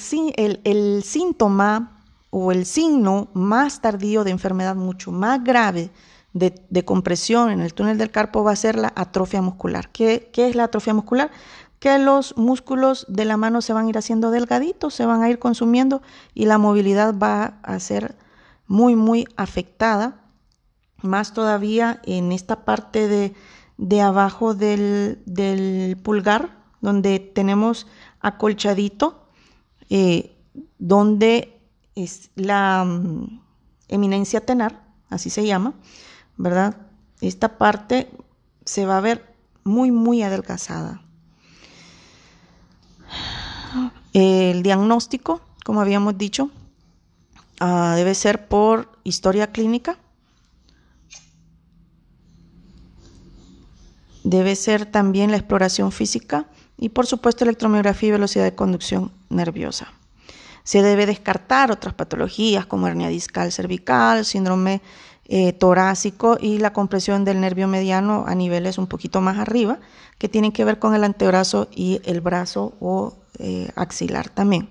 síntoma o el signo más tardío de enfermedad mucho más grave de, compresión en el túnel del carpo va a ser la atrofia muscular. ¿Qué, ¿Qué, es la atrofia muscular? Que los músculos de la mano se van a ir haciendo delgaditos, se van a ir consumiendo y la movilidad va a ser muy, muy afectada. Más todavía en esta parte de, abajo del, pulgar, donde tenemos acolchadito, eh, donde es la mm, eminencia tenar, así se llama, ¿verdad? Esta parte se va a ver muy, muy adelgazada. El diagnóstico, como habíamos dicho, ah, debe ser por historia clínica. Debe ser también la exploración física y por supuesto electromiografía y velocidad de conducción nerviosa. Se debe descartar otras patologías como hernia discal cervical, síndrome eh, torácico y la compresión del nervio mediano a niveles un poquito más arriba, que tienen que ver con el antebrazo y el brazo o eh, axilar también.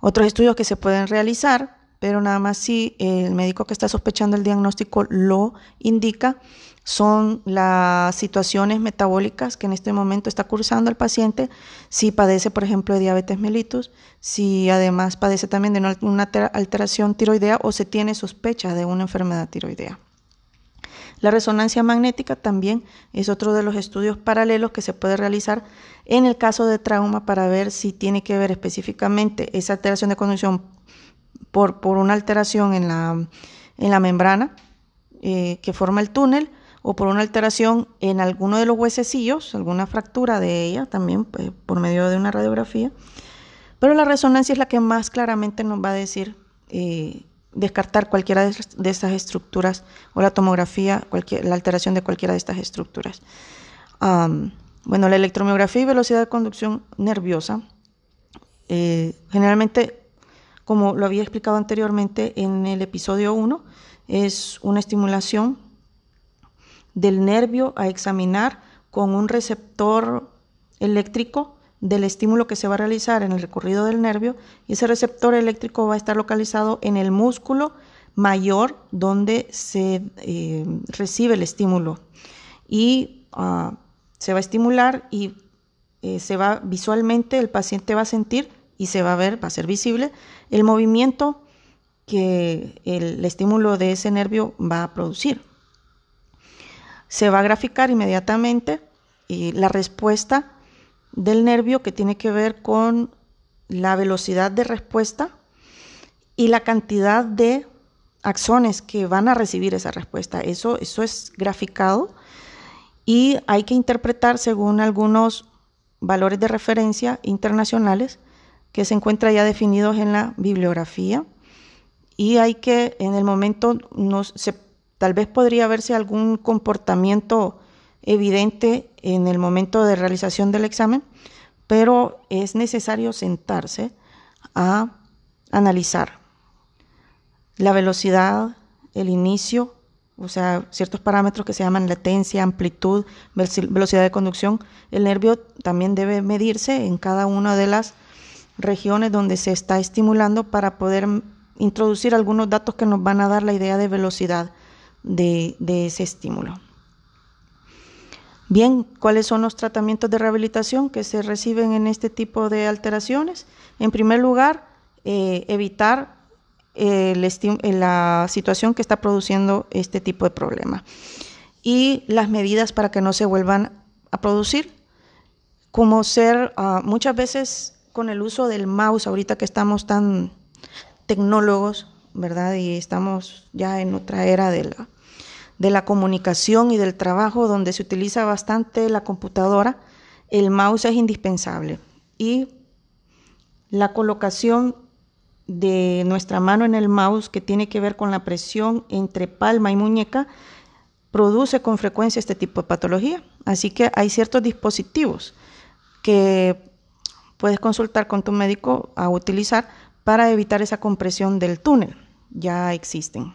Otros estudios que se pueden realizar, pero nada más si el médico que está sospechando el diagnóstico lo indica, son las situaciones metabólicas que en este momento está cursando el paciente, si padece, por ejemplo, de diabetes mellitus, si además padece también de una alteración tiroidea o se tiene sospecha de una enfermedad tiroidea. La resonancia magnética también es otro de los estudios paralelos que se puede realizar en el caso de trauma para ver si tiene que ver específicamente esa alteración de conducción por, por una alteración en la, en la membrana eh, que forma el túnel o por una alteración en alguno de los huesecillos, alguna fractura de ella también pues, por medio de una radiografía. Pero la resonancia es la que más claramente nos va a decir eh, descartar cualquiera de estas estructuras o la tomografía, la alteración de cualquiera de estas estructuras. bueno, la electromiografía y velocidad de conducción nerviosa, eh, generalmente, como lo había explicado anteriormente en el episodio 1, es una estimulación del nervio a examinar con un receptor eléctrico del estímulo que se va a realizar en el recorrido del nervio y ese receptor eléctrico va a estar localizado en el músculo mayor donde se eh, recibe el estímulo y ah, se va a estimular y eh, se va visualmente el paciente va a sentir y se va a ver, va a ser visible el movimiento que el estímulo de ese nervio va a producir. Se va a graficar inmediatamente y la respuesta del nervio que tiene que ver con la velocidad de respuesta y la cantidad de axones que van a recibir esa respuesta. Eso, eso es graficado y hay que interpretar según algunos valores de referencia internacionales que se encuentran ya definidos en la bibliografía y hay que en el momento no se, tal vez podría verse algún comportamiento evidente en el momento de realización del examen, pero es necesario sentarse a analizar la velocidad, el inicio, o sea, ciertos parámetros que se llaman latencia, amplitud, velocidad de conducción. El nervio también debe medirse en cada una de las regiones donde se está estimulando para poder introducir algunos datos que nos van a dar la idea de velocidad de, ese estímulo. Bien, ¿cuáles son los tratamientos de rehabilitación que se reciben en este tipo de alteraciones? En primer lugar, eh, evitar eh, la situación que está produciendo este tipo de problema y las medidas para que no se vuelvan a producir, como ser ah, muchas veces con el uso del mouse, ahorita que estamos tan tecnólogos, ¿verdad? Y estamos ya en otra era de la de la comunicación y del trabajo donde se utiliza bastante la computadora, el mouse es indispensable. Y la colocación de nuestra mano en el mouse, que tiene que ver con la presión entre palma y muñeca, produce con frecuencia este tipo de patología. Así que hay ciertos dispositivos que puedes consultar con tu médico a utilizar para evitar esa compresión del túnel. Ya existen.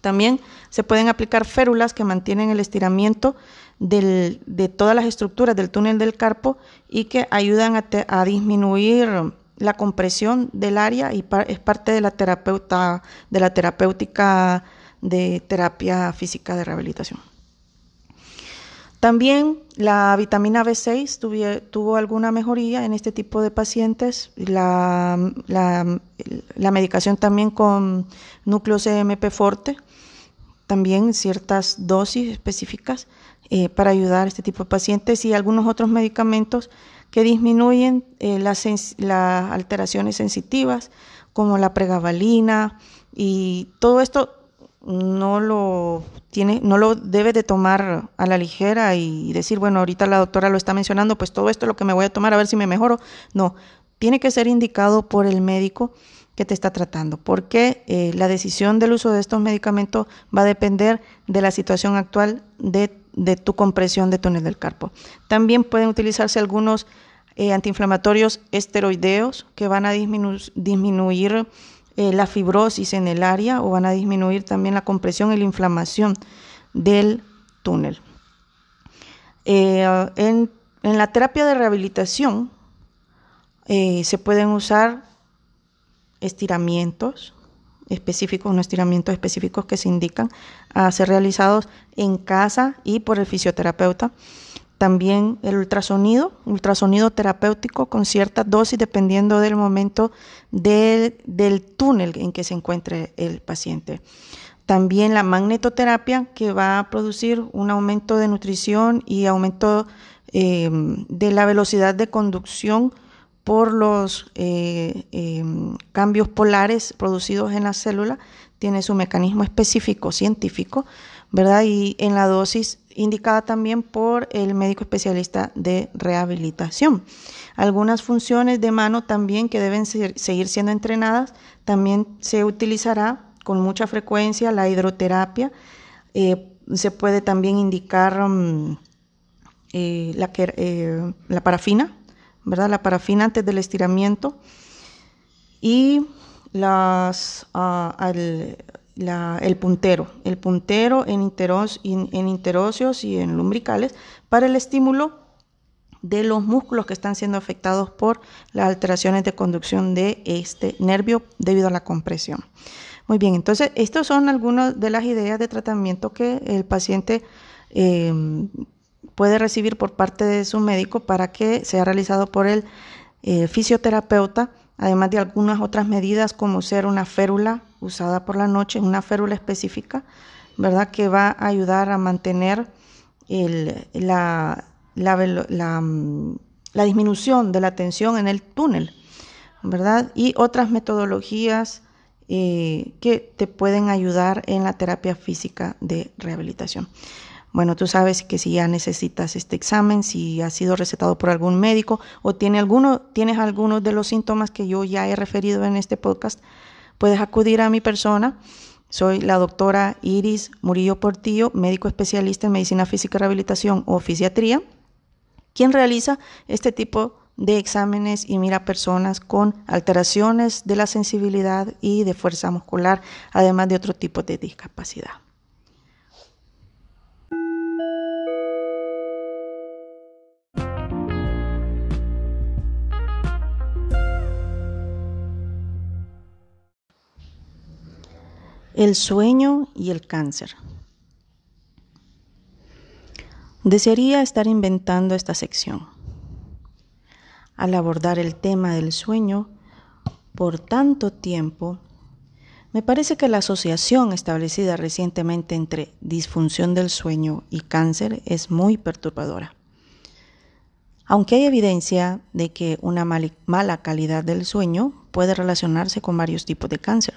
También se pueden aplicar férulas que mantienen el estiramiento de todas las estructuras del túnel del carpo y que ayudan a, disminuir la compresión del área y es parte de la terapeuta de la terapéutica de terapia física de rehabilitación. También la vitamina B6 tuvo alguna mejoría en este tipo de pacientes. La, medicación también con núcleos CMP forte también ciertas dosis específicas eh, para ayudar a este tipo de pacientes y algunos otros medicamentos que disminuyen eh, las, alteraciones sensitivas, como la pregabalina, y todo esto no lo tiene, no lo debe de tomar a la ligera y decir, bueno, ahorita la doctora lo está mencionando, pues todo esto es lo que me voy a tomar a ver si me mejoro. No, tiene que ser indicado por el médico que te está tratando, porque eh, la decisión del uso de estos medicamentos va a depender de la situación actual de, tu compresión de túnel del carpo. También pueden utilizarse algunos eh, antiinflamatorios esteroideos que van a disminuir eh, la fibrosis en el área o van a disminuir también la compresión y la inflamación del túnel. En, en, la terapia de rehabilitación se pueden usar estiramientos específicos, unos estiramientos específicos que se indican a ser realizados en casa y por el fisioterapeuta. También el ultrasonido, ultrasonido terapéutico con cierta dosis dependiendo del momento del túnel en que se encuentre el paciente. También la magnetoterapia que va a producir un aumento de nutrición y aumento eh, de la velocidad de conducción por los eh, em, cambios polares producidos en la célula, tiene su mecanismo específico científico, ¿verdad? Y en la dosis indicada también por el médico especialista de rehabilitación. Algunas funciones de mano también que deben seguir siendo entrenadas, también se utilizará con mucha frecuencia la hidroterapia. Eh, se puede también indicar mm, eh, la, la parafina, ¿verdad? La parafina antes del estiramiento y las, ah, el puntero, el puntero en, interos, en interóseos y en lumbricales para el estímulo de los músculos que están siendo afectados por las alteraciones de conducción de este nervio debido a la compresión. Muy bien, entonces estas son algunas de las ideas de tratamiento que el paciente eh, puede recibir por parte de su médico para que sea realizado por el eh, fisioterapeuta, además de algunas otras medidas como ser una férula usada por la noche, una férula específica, ¿verdad? Que va a ayudar a mantener la, la, disminución de la tensión en el túnel, ¿verdad? Y otras metodologías eh, que te pueden ayudar en la terapia física de rehabilitación. Bueno, tú sabes que si ya necesitas este examen, si ha sido recetado por algún médico o tiene alguno, tienes algunos de los síntomas que yo ya he referido en este podcast, puedes acudir a mi persona. Soy la doctora Iris Murillo Portillo, médico especialista en medicina física y rehabilitación o fisiatría, quien realiza este tipo de exámenes y mira personas con alteraciones de la sensibilidad y de fuerza muscular, además de otro tipo de discapacidad. El sueño y el cáncer. Desearía estar inventando esta sección. Al abordar el tema del sueño por tanto tiempo, me parece que la asociación establecida recientemente entre disfunción del sueño y cáncer es muy perturbadora. Aunque hay evidencia de que una mala calidad del sueño puede relacionarse con varios tipos de cáncer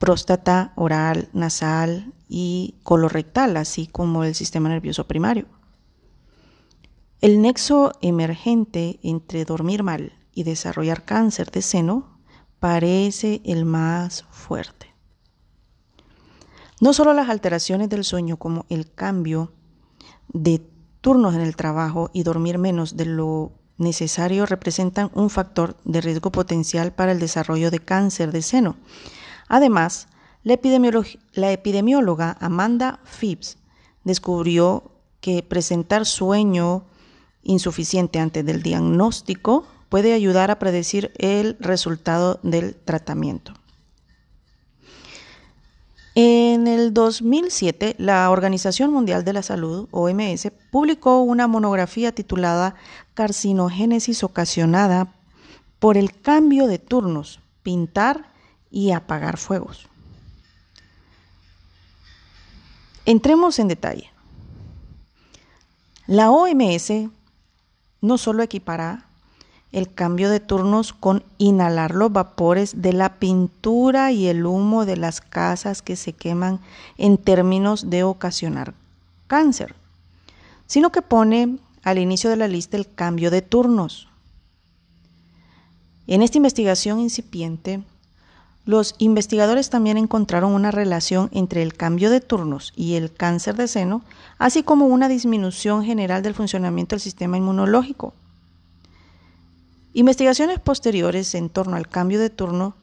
próstata, oral, nasal y colorectal, así como el sistema nervioso primario. El nexo emergente entre dormir mal y desarrollar cáncer de seno parece el más fuerte. No solo las alteraciones del sueño como el cambio de turnos en el trabajo y dormir menos de lo necesario representan un factor de riesgo potencial para el desarrollo de cáncer de seno, Además, la, epidemióloga Amanda Phipps descubrió que presentar sueño insuficiente antes del diagnóstico puede ayudar a predecir el resultado del tratamiento. En el 2007, la Organización Mundial de la Salud, OMS, publicó una monografía titulada Carcinogénesis ocasionada por el cambio de turnos, pintar y apagar fuegos. Entremos en detalle. La OMS no solo equipará el cambio de turnos con inhalar los vapores de la pintura y el humo de las casas que se queman en términos de ocasionar cáncer, sino que pone al inicio de la lista el cambio de turnos. En esta investigación incipiente, los investigadores también encontraron una relación entre el cambio de turnos y el cáncer de seno, así como una disminución general del funcionamiento del sistema inmunológico. Investigaciones posteriores en torno al cambio de turno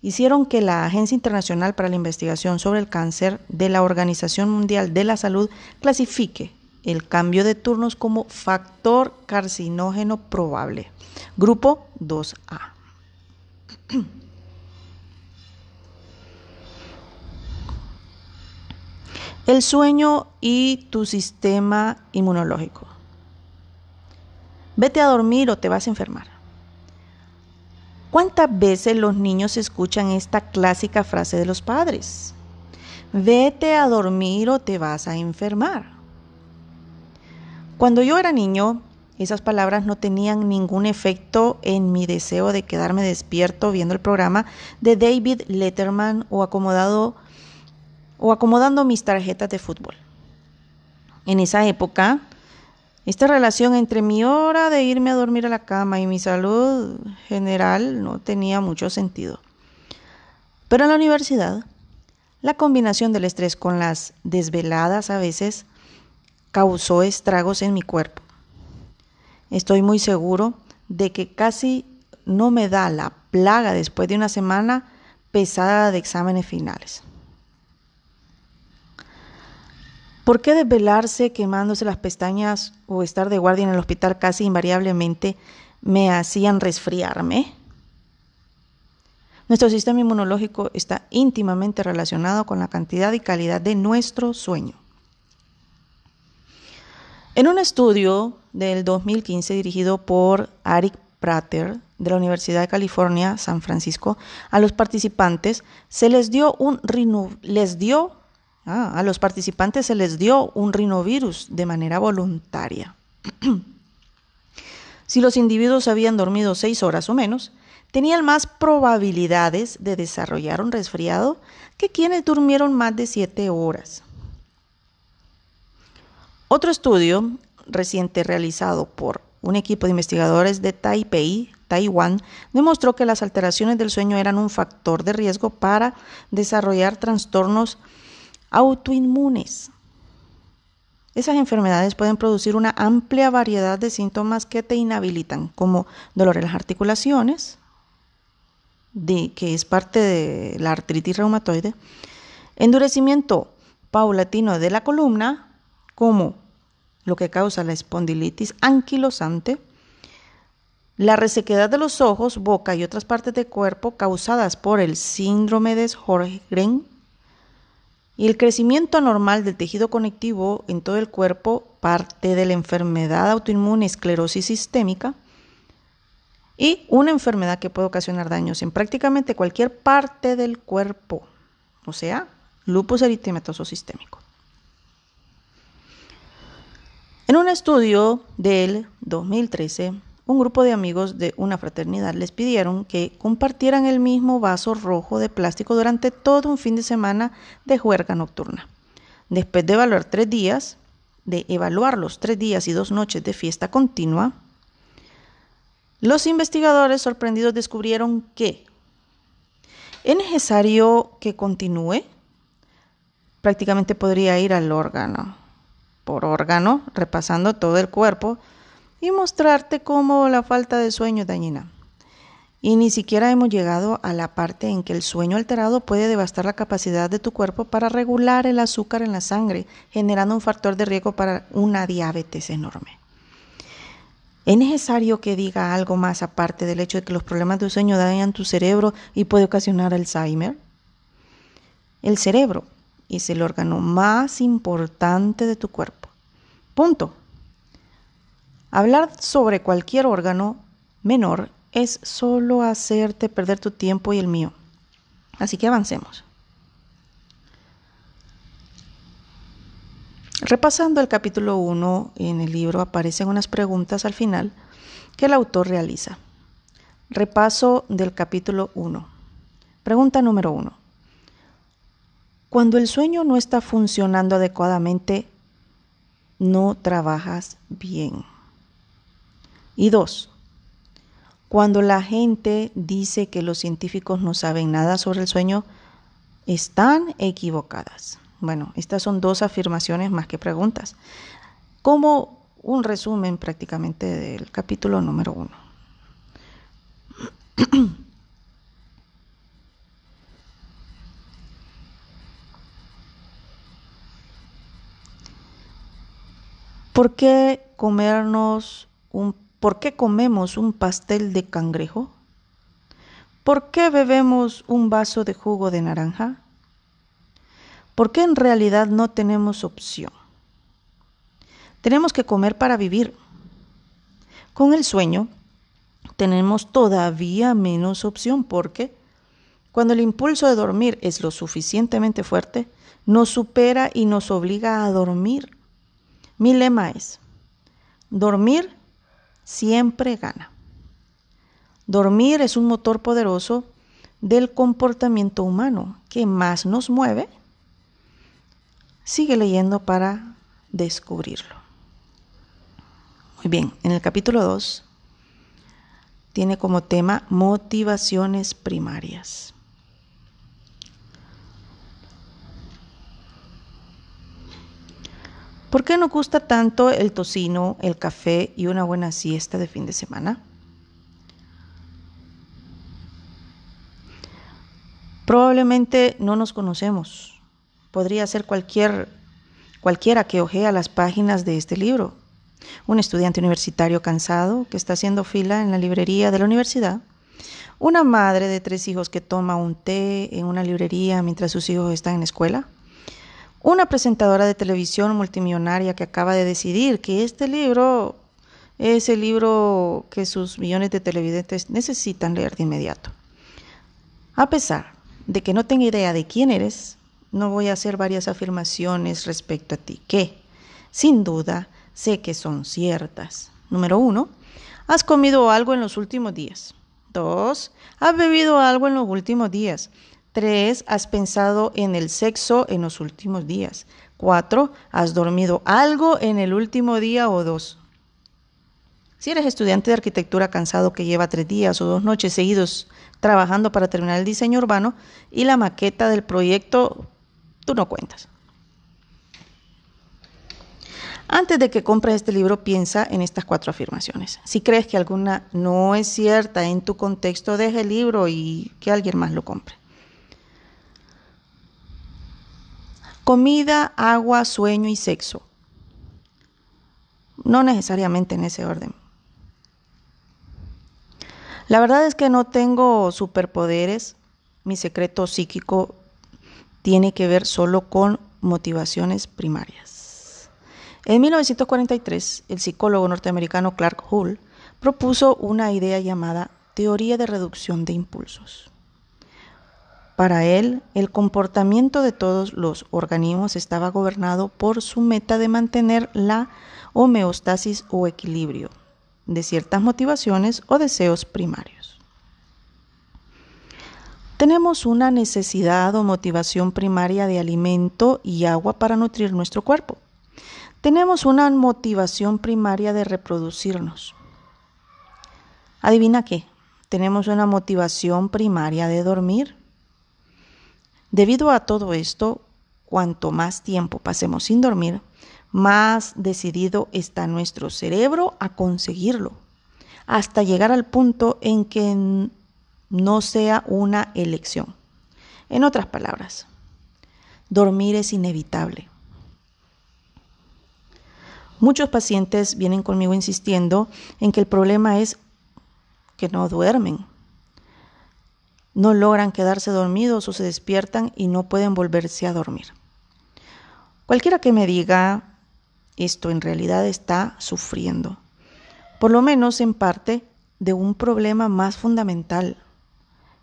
hicieron que la Agencia Internacional para la Investigación sobre el Cáncer de la Organización Mundial de la Salud clasifique el cambio de turnos como factor carcinógeno probable, grupo 2A. El sueño y tu sistema inmunológico. Vete a dormir o te vas a enfermar. ¿Cuántas veces los niños escuchan esta clásica frase de los padres? Vete a dormir o te vas a enfermar. Cuando yo era niño, esas palabras no tenían ningún efecto en mi deseo de quedarme despierto viendo el programa de David Letterman o acomodado o acomodando mis tarjetas de fútbol. En esa época, esta relación entre mi hora de irme a dormir a la cama y mi salud general no tenía mucho sentido. Pero en la universidad, la combinación del estrés con las desveladas a veces causó estragos en mi cuerpo. Estoy muy seguro de que casi no me da la plaga después de una semana pesada de exámenes finales. ¿Por qué desvelarse quemándose las pestañas o estar de guardia en el hospital casi invariablemente me hacían resfriarme? Nuestro sistema inmunológico está íntimamente relacionado con la cantidad y calidad de nuestro sueño. En un estudio del 2015 dirigido por Arik Prater de la Universidad de California, San Francisco, a los participantes se les dio un les dio Ah, a los participantes se les dio un rinovirus de manera voluntaria. si los individuos habían dormido seis horas o menos, tenían más probabilidades de desarrollar un resfriado que quienes durmieron más de siete horas. Otro estudio reciente realizado por un equipo de investigadores de Taipei, Taiwán, demostró que las alteraciones del sueño eran un factor de riesgo para desarrollar trastornos autoinmunes. Esas enfermedades pueden producir una amplia variedad de síntomas que te inhabilitan, como dolor en las articulaciones, que es parte de la artritis reumatoide, endurecimiento paulatino de la columna, como lo que causa la espondilitis anquilosante, la resequedad de los ojos, boca y otras partes del cuerpo causadas por el síndrome de Sjögren y el crecimiento anormal del tejido conectivo en todo el cuerpo, parte de la enfermedad autoinmune esclerosis sistémica, y una enfermedad que puede ocasionar daños en prácticamente cualquier parte del cuerpo, o sea, lupus eritematoso sistémico. En un estudio del 2013, un grupo de amigos de una fraternidad les pidieron que compartieran el mismo vaso rojo de plástico durante todo un fin de semana de juerga nocturna. Después de evaluar tres días, de evaluar los tres días y dos noches de fiesta continua, los investigadores sorprendidos descubrieron que es necesario que continúe. Prácticamente podría ir al órgano por órgano, repasando todo el cuerpo y mostrarte cómo la falta de sueño es dañina. Y ni siquiera hemos llegado a la parte en que el sueño alterado puede devastar la capacidad de tu cuerpo para regular el azúcar en la sangre, generando un factor de riesgo para una diabetes enorme. ¿Es necesario que diga algo más aparte del hecho de que los problemas de sueño dañan tu cerebro y puede ocasionar Alzheimer? El cerebro es el órgano más importante de tu cuerpo. Punto. Hablar sobre cualquier órgano menor es solo hacerte perder tu tiempo y el mío. Así que avancemos. Repasando el capítulo 1 en el libro aparecen unas preguntas al final que el autor realiza. Repaso del capítulo 1. Pregunta número 1. Cuando el sueño no está funcionando adecuadamente, no trabajas bien. Y dos, cuando la gente dice que los científicos no saben nada sobre el sueño, están equivocadas. Bueno, estas son dos afirmaciones más que preguntas, como un resumen prácticamente del capítulo número uno. ¿Por qué comernos un ¿Por qué comemos un pastel de cangrejo? ¿Por qué bebemos un vaso de jugo de naranja? ¿Por qué en realidad no tenemos opción? Tenemos que comer para vivir. Con el sueño tenemos todavía menos opción porque cuando el impulso de dormir es lo suficientemente fuerte, nos supera y nos obliga a dormir. Mi lema es, dormir siempre gana. Dormir es un motor poderoso del comportamiento humano que más nos mueve Sigue leyendo para descubrirlo. Muy bien, en el capítulo 2 tiene como tema motivaciones primarias. ¿Por qué nos gusta tanto el tocino, el café y una buena siesta de fin de semana? Probablemente no nos conocemos podría ser cualquier, cualquiera que ojea las páginas de este libro. Un estudiante universitario cansado que está haciendo fila en la librería de la universidad. Una madre de tres hijos que toma un té en una librería mientras sus hijos están en escuela. Una presentadora de televisión multimillonaria que acaba de decidir que este libro es el libro que sus millones de televidentes necesitan leer de inmediato. A pesar de que no tenga idea de quién eres, no voy a hacer varias afirmaciones respecto a ti que, sin duda, sé que son ciertas. Número uno, has comido algo en los últimos días. Dos, has bebido algo en los últimos días. Tres, has pensado en el sexo en los últimos días. Cuatro, has dormido algo en el último día o dos. Si eres estudiante de arquitectura cansado que lleva tres días o dos noches seguidos trabajando para terminar el diseño urbano y la maqueta del proyecto tú no cuentas. Antes de que compres este libro, piensa en estas cuatro afirmaciones. Si crees que alguna no es cierta en tu contexto, deja el libro y que alguien más lo compre. Comida, agua, sueño y sexo. No necesariamente en ese orden. La verdad es que no tengo superpoderes. Mi secreto psíquico tiene que ver solo con motivaciones primarias. En 1943, el psicólogo norteamericano Clark Hull propuso una idea llamada teoría de reducción de impulsos. Para él, el comportamiento de todos los organismos estaba gobernado por su meta de mantener la homeostasis o equilibrio de ciertas motivaciones o deseos primarios. Tenemos una necesidad o motivación primaria de alimento y agua para nutrir nuestro cuerpo. Tenemos una motivación primaria de reproducirnos. Adivina qué, tenemos una motivación primaria de dormir. Debido a todo esto, cuanto más tiempo pasemos sin dormir, más decidido está nuestro cerebro a conseguirlo, hasta llegar al punto en que no sea una elección. En otras palabras, dormir es inevitable. Muchos pacientes vienen conmigo insistiendo en que el problema es que no duermen. No logran quedarse dormidos o se despiertan y no pueden volverse a dormir. Cualquiera que me diga esto en realidad está sufriendo, por lo menos en parte, de un problema más fundamental,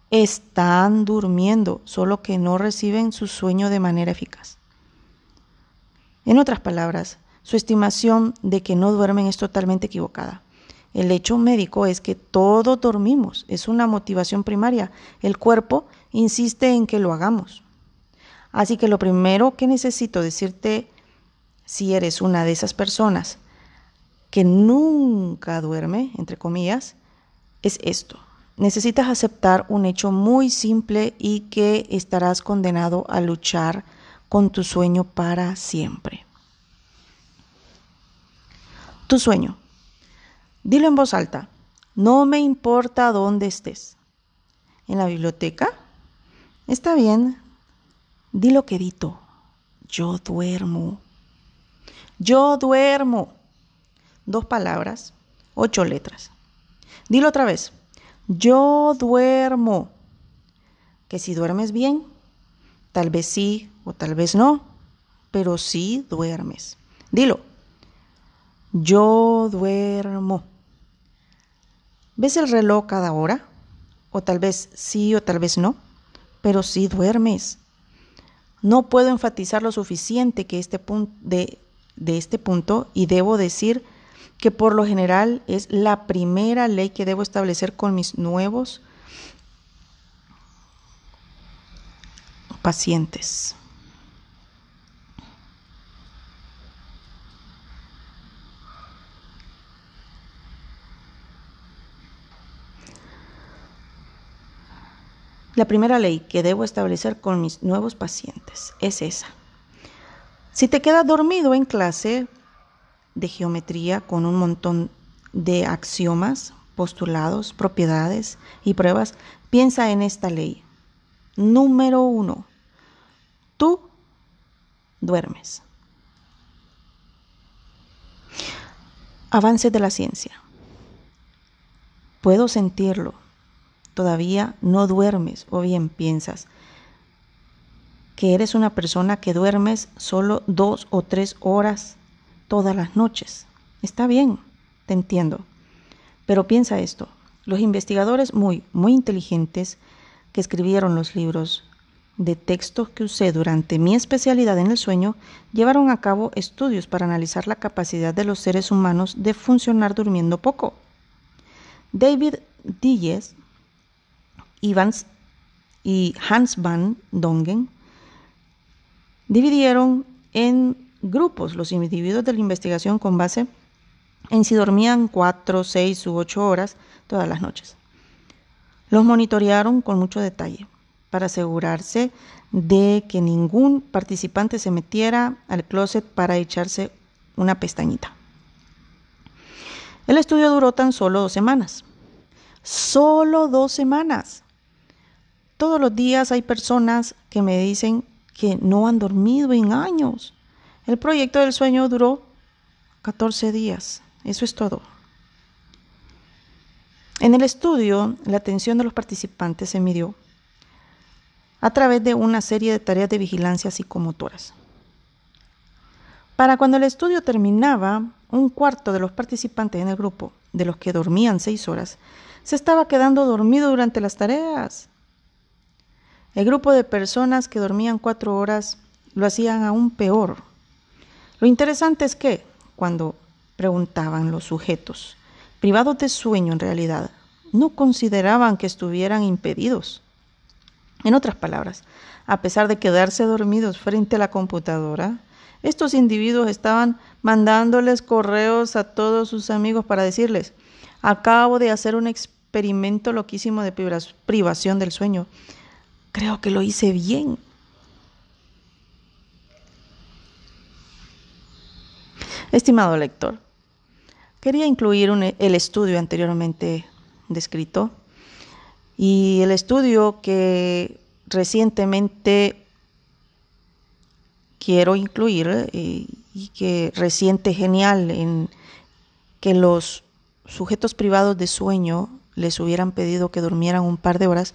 están durmiendo, solo que no reciben su sueño de manera eficaz. En otras palabras, su estimación de que no duermen es totalmente equivocada. El hecho médico es que todos dormimos, es una motivación primaria. El cuerpo insiste en que lo hagamos. Así que lo primero que necesito decirte, si eres una de esas personas que nunca duerme, entre comillas, es esto. Necesitas aceptar un hecho muy simple y que estarás condenado a luchar con tu sueño para siempre. Tu sueño. Dilo en voz alta. No me importa dónde estés. ¿En la biblioteca? Está bien. Dilo quedito. Yo duermo. Yo duermo. Dos palabras, ocho letras. Dilo otra vez. Yo duermo. Que si duermes bien, tal vez sí o tal vez no, pero sí duermes. Dilo. Yo duermo. ¿Ves el reloj cada hora? O tal vez sí o tal vez no, pero sí duermes. No puedo enfatizar lo suficiente que este de este punto y debo decir que por lo general es la primera ley que debo establecer con mis nuevos pacientes. La primera ley que debo establecer con mis nuevos pacientes es esa. Si te quedas dormido en clase, de geometría con un montón de axiomas, postulados, propiedades y pruebas, piensa en esta ley. Número uno, tú duermes. Avance de la ciencia. Puedo sentirlo. Todavía no duermes o bien piensas que eres una persona que duermes solo dos o tres horas todas las noches. Está bien, te entiendo. Pero piensa esto, los investigadores muy, muy inteligentes que escribieron los libros de textos que usé durante mi especialidad en el sueño llevaron a cabo estudios para analizar la capacidad de los seres humanos de funcionar durmiendo poco. David Dilles Evans y Hans van Dongen dividieron en grupos los individuos de la investigación con base en si dormían cuatro, seis u ocho horas todas las noches. Los monitorearon con mucho detalle para asegurarse de que ningún participante se metiera al closet para echarse una pestañita. El estudio duró tan solo dos semanas. Solo dos semanas. Todos los días hay personas que me dicen que no han dormido en años. El proyecto del sueño duró 14 días. Eso es todo. En el estudio, la atención de los participantes se midió a través de una serie de tareas de vigilancia psicomotoras. Para cuando el estudio terminaba, un cuarto de los participantes en el grupo, de los que dormían seis horas, se estaba quedando dormido durante las tareas. El grupo de personas que dormían cuatro horas lo hacían aún peor. Lo interesante es que, cuando preguntaban los sujetos, privados de sueño en realidad, no consideraban que estuvieran impedidos. En otras palabras, a pesar de quedarse dormidos frente a la computadora, estos individuos estaban mandándoles correos a todos sus amigos para decirles, acabo de hacer un experimento loquísimo de privación del sueño. Creo que lo hice bien. Estimado lector, quería incluir el estudio anteriormente descrito y el estudio que recientemente quiero incluir eh, y que reciente genial en que los sujetos privados de sueño les hubieran pedido que durmieran un par de horas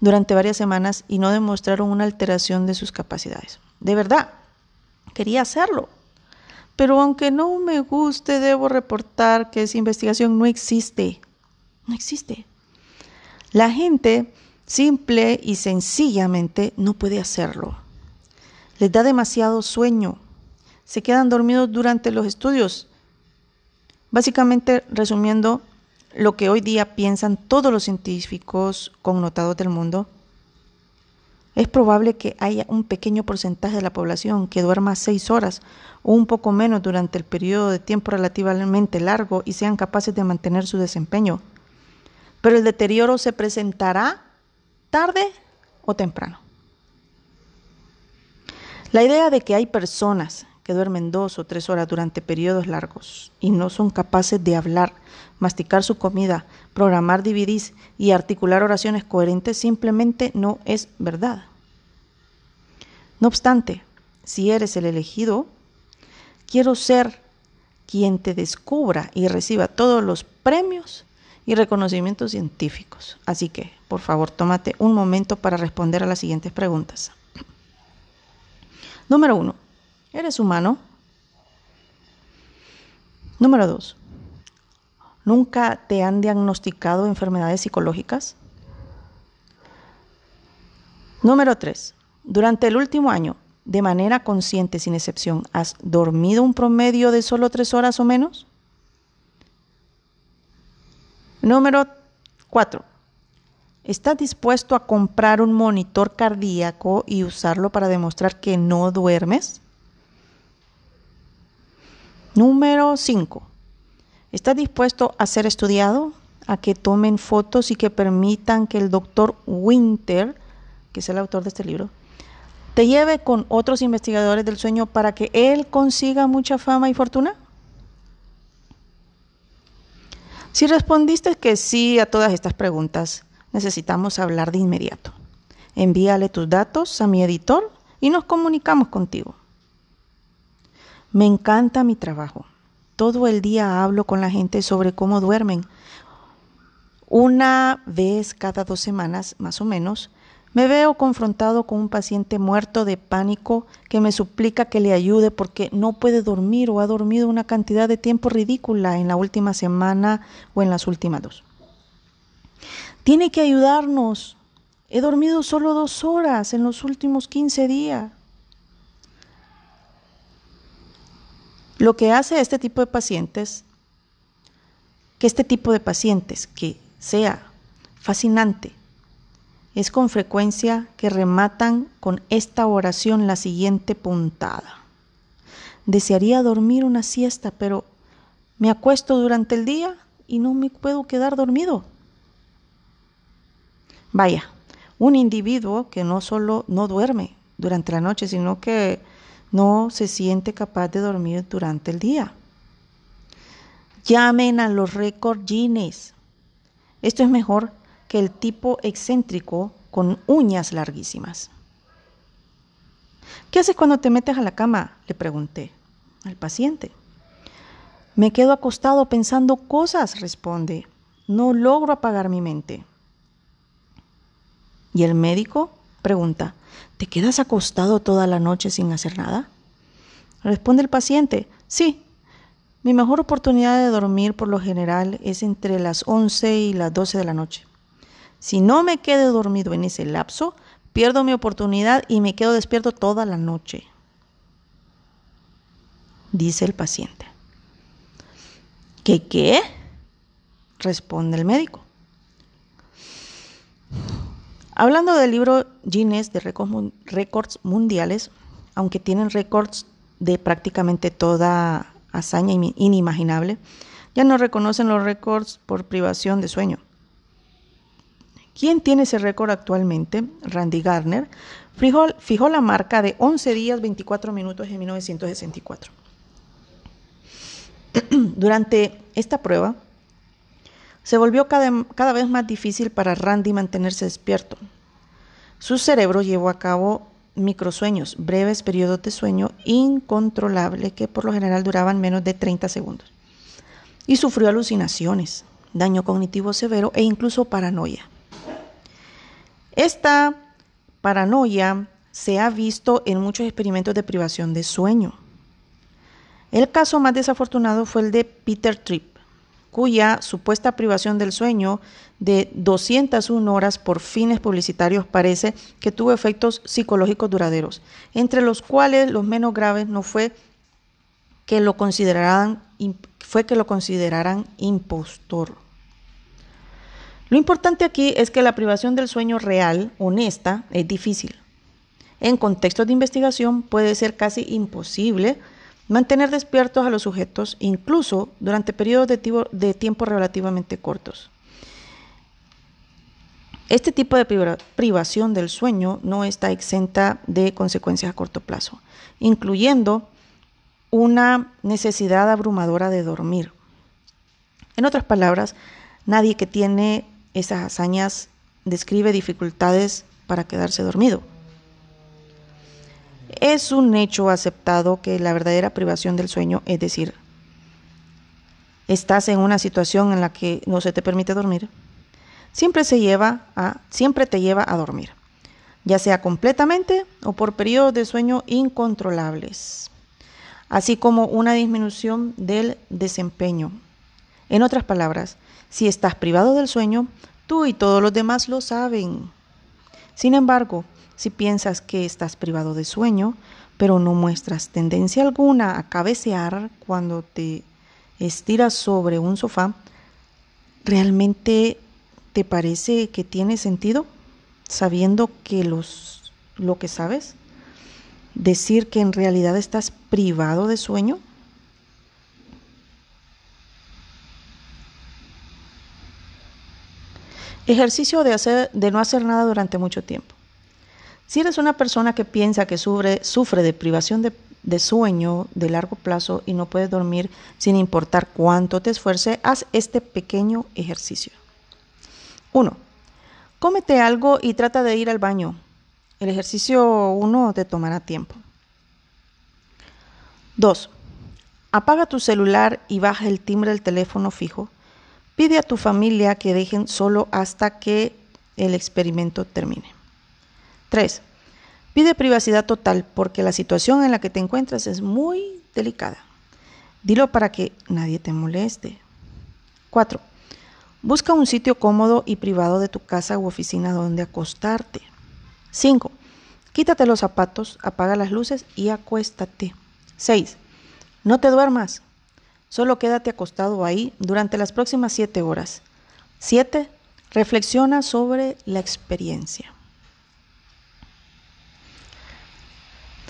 durante varias semanas y no demostraron una alteración de sus capacidades. De verdad, quería hacerlo. Pero aunque no me guste, debo reportar que esa investigación no existe. No existe. La gente simple y sencillamente no puede hacerlo. Les da demasiado sueño. Se quedan dormidos durante los estudios. Básicamente, resumiendo, lo que hoy día piensan todos los científicos connotados del mundo, es probable que haya un pequeño porcentaje de la población que duerma seis horas o un poco menos durante el periodo de tiempo relativamente largo y sean capaces de mantener su desempeño. Pero el deterioro se presentará tarde o temprano. La idea de que hay personas que duermen dos o tres horas durante periodos largos y no son capaces de hablar, masticar su comida, programar DVDs y articular oraciones coherentes simplemente no es verdad. No obstante, si eres el elegido, quiero ser quien te descubra y reciba todos los premios y reconocimientos científicos. Así que, por favor, tómate un momento para responder a las siguientes preguntas. Número uno, ¿Eres humano? Número dos. ¿Nunca te han diagnosticado enfermedades psicológicas? Número tres. Durante el último año, de manera consciente, sin excepción, ¿has dormido un promedio de solo tres horas o menos? Número cuatro. ¿Estás dispuesto a comprar un monitor cardíaco y usarlo para demostrar que no duermes? Número 5. ¿Estás dispuesto a ser estudiado? A que tomen fotos y que permitan que el doctor Winter, que es el autor de este libro, te lleve con otros investigadores del sueño para que él consiga mucha fama y fortuna? Si respondiste que sí a todas estas preguntas, necesitamos hablar de inmediato. Envíale tus datos a mi editor y nos comunicamos contigo. Me encanta mi trabajo. Todo el día hablo con la gente sobre cómo duermen. Una vez cada dos semanas, más o menos, me veo confrontado con un paciente muerto de pánico que me suplica que le ayude porque no puede dormir o ha dormido una cantidad de tiempo ridícula en la última semana o en las últimas dos. Tiene que ayudarnos. he dormido solo dos horas en los últimos 15 días. Lo que hace este tipo de pacientes, que este tipo de pacientes que sea fascinante, es con frecuencia que rematan con esta oración la siguiente puntada. Desearía dormir una siesta, pero me acuesto durante el día y no me puedo quedar dormido. Vaya, un individuo que no solo no duerme durante la noche, sino que no se siente capaz de dormir durante el día. Llamen a los récord Guinness. Esto es mejor que el tipo excéntrico con uñas larguísimas. ¿Qué haces cuando te metes a la cama? le pregunté al paciente. Me quedo acostado pensando cosas, responde. No logro apagar mi mente. ¿Y el médico? pregunta. ¿Te quedas acostado toda la noche sin hacer nada? Responde el paciente. Sí. Mi mejor oportunidad de dormir por lo general es entre las 11 y las 12 de la noche. Si no me quedo dormido en ese lapso, pierdo mi oportunidad y me quedo despierto toda la noche. Dice el paciente. ¿Qué qué? Responde el médico. Hablando del libro Guinness de récords mundiales, aunque tienen récords de prácticamente toda hazaña inimaginable, ya no reconocen los récords por privación de sueño. ¿Quién tiene ese récord actualmente? Randy Gardner fijó, fijó, la marca de 11 días 24 minutos en 1964. Durante esta prueba, se volvió cada, vez más difícil para Randy mantenerse despierto. Su cerebro llevó a cabo microsueños, breves periodos de sueño incontrolables que por lo general duraban menos de 30 segundos. Y sufrió alucinaciones, daño cognitivo severo e incluso paranoia. Esta paranoia se ha visto en muchos experimentos de privación de sueño. El caso más desafortunado fue el de Peter Tripp, cuya supuesta privación del sueño de 201 horas por fines publicitarios parece que tuvo efectos psicológicos duraderos, entre los cuales los menos graves no fue que lo consideraran, fue que lo consideraran impostor. Lo importante aquí es que la privación del sueño real, honesta, es difícil. En contextos de investigación puede ser casi imposible Mantener despiertos a los sujetos incluso durante periodos de, tiempo relativamente cortos. Este tipo de privación del sueño no está exenta de consecuencias a corto plazo, incluyendo una necesidad abrumadora de dormir. En otras palabras, nadie que tiene esas hazañas describe dificultades para quedarse dormido. Es un hecho aceptado que la verdadera privación del sueño, es decir, estás en una situación en la que no se te permite dormir, siempre se lleva a siempre te lleva a dormir, ya sea completamente o por periodos de sueño incontrolables, así como una disminución del desempeño. En otras palabras, si estás privado del sueño, tú y todos los demás lo saben. Sin embargo, si piensas que estás privado de sueño, pero no muestras tendencia alguna a cabecear cuando te estiras sobre un sofá, ¿realmente te parece que tiene sentido sabiendo que los, lo que sabes? Decir que en realidad estás privado de sueño. Ejercicio de, hacer, de no hacer nada durante mucho tiempo. Si eres una persona que piensa que sufre, sufre de privación de, de sueño de largo plazo y no puedes dormir sin importar cuánto te esfuerce, haz este pequeño ejercicio. 1. Cómete algo y trata de ir al baño. El ejercicio 1 te tomará tiempo. 2. Apaga tu celular y baja el timbre del teléfono fijo. Pide a tu familia que dejen solo hasta que el experimento termine. 3. Pide privacidad total porque la situación en la que te encuentras es muy delicada. Dilo para que nadie te moleste. 4. Busca un sitio cómodo y privado de tu casa u oficina donde acostarte. 5. Quítate los zapatos, apaga las luces y acuéstate. 6. No te duermas. Solo quédate acostado ahí durante las próximas 7 horas. 7. Reflexiona sobre la experiencia.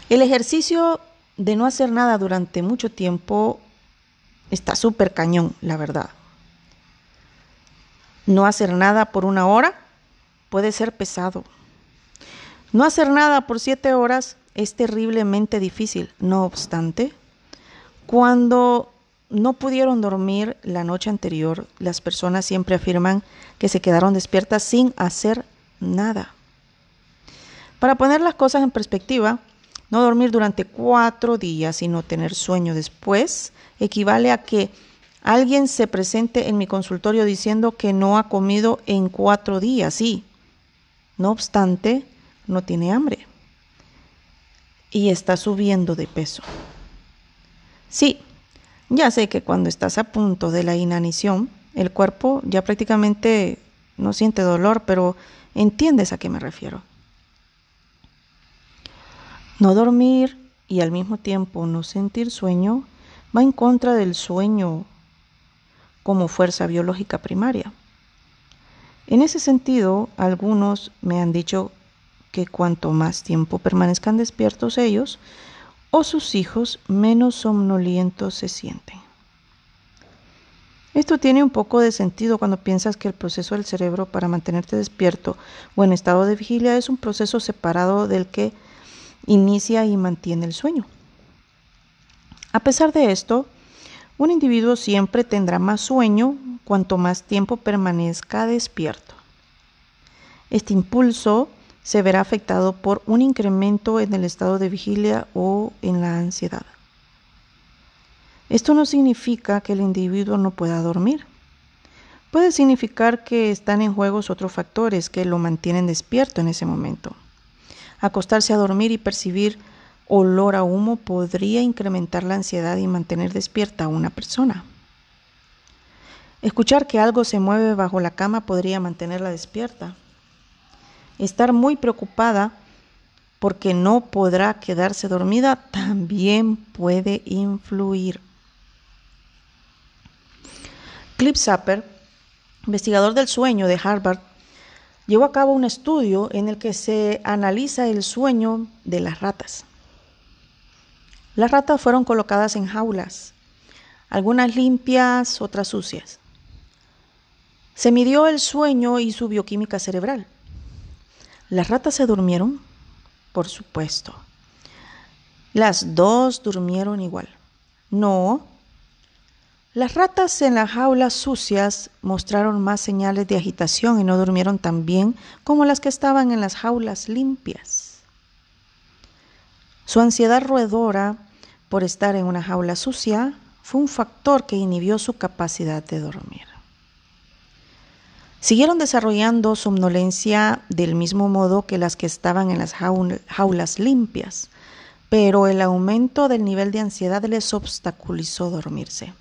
El ejercicio de no hacer nada durante mucho tiempo está súper cañón, la verdad. No hacer nada por una hora puede ser pesado. No hacer nada por siete horas es terriblemente difícil. No obstante, cuando no pudieron dormir la noche anterior, las personas siempre afirman que se quedaron despiertas sin hacer nada. Para poner las cosas en perspectiva, no dormir durante cuatro días y no tener sueño después equivale a que alguien se presente en mi consultorio diciendo que no ha comido en cuatro días, sí. No obstante, no tiene hambre y está subiendo de peso. Sí, ya sé que cuando estás a punto de la inanición, el cuerpo ya prácticamente no siente dolor, pero entiendes a qué me refiero. No dormir y al mismo tiempo no sentir sueño va en contra del sueño como fuerza biológica primaria. En ese sentido, algunos me han dicho que cuanto más tiempo permanezcan despiertos ellos o sus hijos, menos somnolientos se sienten. Esto tiene un poco de sentido cuando piensas que el proceso del cerebro para mantenerte despierto o en estado de vigilia es un proceso separado del que inicia y mantiene el sueño. A pesar de esto, un individuo siempre tendrá más sueño cuanto más tiempo permanezca despierto. Este impulso se verá afectado por un incremento en el estado de vigilia o en la ansiedad. Esto no significa que el individuo no pueda dormir. Puede significar que están en juego otros factores que lo mantienen despierto en ese momento. Acostarse a dormir y percibir olor a humo podría incrementar la ansiedad y mantener despierta a una persona. Escuchar que algo se mueve bajo la cama podría mantenerla despierta. Estar muy preocupada porque no podrá quedarse dormida también puede influir. Clip Sapper, investigador del sueño de Harvard, llevó a cabo un estudio en el que se analiza el sueño de las ratas. Las ratas fueron colocadas en jaulas, algunas limpias, otras sucias. Se midió el sueño y su bioquímica cerebral. ¿Las ratas se durmieron? Por supuesto. Las dos durmieron igual. No. Las ratas en las jaulas sucias mostraron más señales de agitación y no durmieron tan bien como las que estaban en las jaulas limpias. Su ansiedad roedora por estar en una jaula sucia fue un factor que inhibió su capacidad de dormir. Siguieron desarrollando somnolencia del mismo modo que las que estaban en las jaulas limpias, pero el aumento del nivel de ansiedad les obstaculizó dormirse.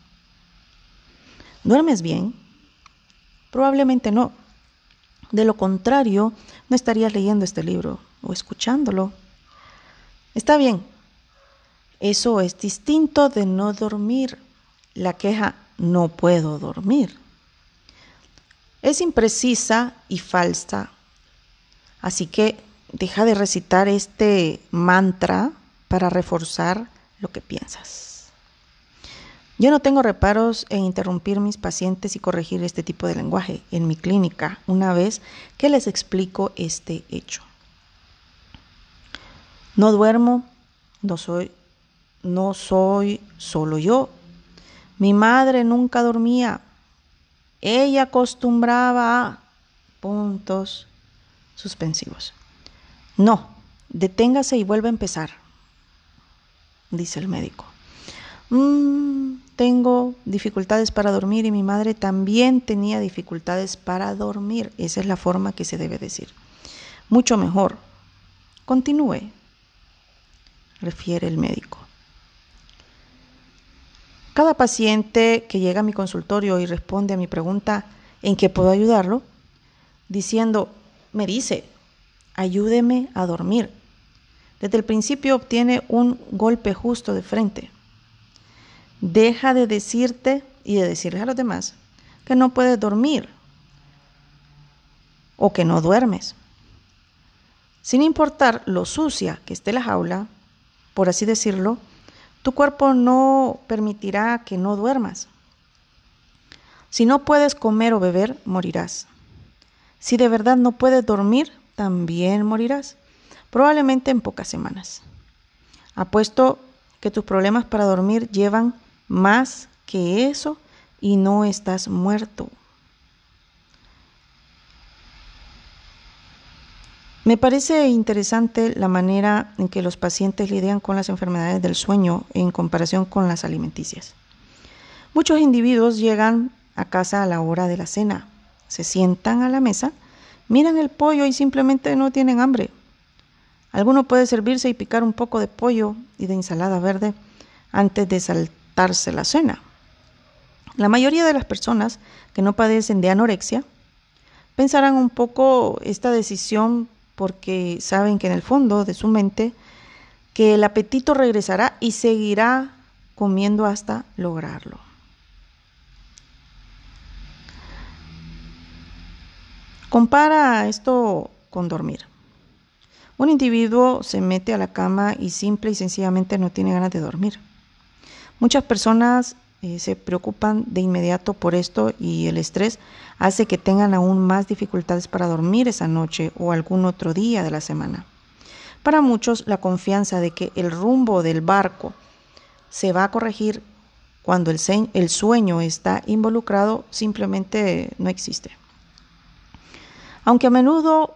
¿Duermes bien? Probablemente no. De lo contrario, no estarías leyendo este libro o escuchándolo. Está bien, eso es distinto de no dormir. La queja no puedo dormir. Es imprecisa y falsa. Así que deja de recitar este mantra para reforzar lo que piensas. Yo no tengo reparos en interrumpir mis pacientes y corregir este tipo de lenguaje en mi clínica una vez que les explico este hecho. No duermo, no soy no soy solo yo. Mi madre nunca dormía. Ella acostumbraba a puntos suspensivos. No, deténgase y vuelva a empezar, dice el médico. Mm, tengo dificultades para dormir y mi madre también tenía dificultades para dormir. Esa es la forma que se debe decir. Mucho mejor. Continúe, refiere el médico. Cada paciente que llega a mi consultorio y responde a mi pregunta, en qué puedo ayudarlo, diciendo, me dice, ayúdeme a dormir. Desde el principio obtiene un golpe justo de frente. Deja de decirte y de decirles a los demás que no puedes dormir o que no duermes. Sin importar lo sucia que esté la jaula, por así decirlo, tu cuerpo no permitirá que no duermas. Si no puedes comer o beber, morirás. Si de verdad no puedes dormir, también morirás, probablemente en pocas semanas. Apuesto que tus problemas para dormir llevan más que eso y no estás muerto. Me parece interesante la manera en que los pacientes lidian con las enfermedades del sueño en comparación con las alimenticias. Muchos individuos llegan a casa a la hora de la cena, se sientan a la mesa, miran el pollo y simplemente no tienen hambre. Alguno puede servirse y picar un poco de pollo y de ensalada verde antes de la cena. La mayoría de las personas que no padecen de anorexia pensarán un poco esta decisión porque saben que en el fondo de su mente que el apetito regresará y seguirá comiendo hasta lograrlo. Compara esto con dormir. Un individuo se mete a la cama y simple y sencillamente no tiene ganas de dormir. Muchas personas eh, se preocupan de inmediato por esto y el estrés hace que tengan aún más dificultades para dormir esa noche o algún otro día de la semana. Para muchos, la confianza de que el rumbo del barco se va a corregir cuando el, el sueño está involucrado simplemente no existe. Aunque a menudo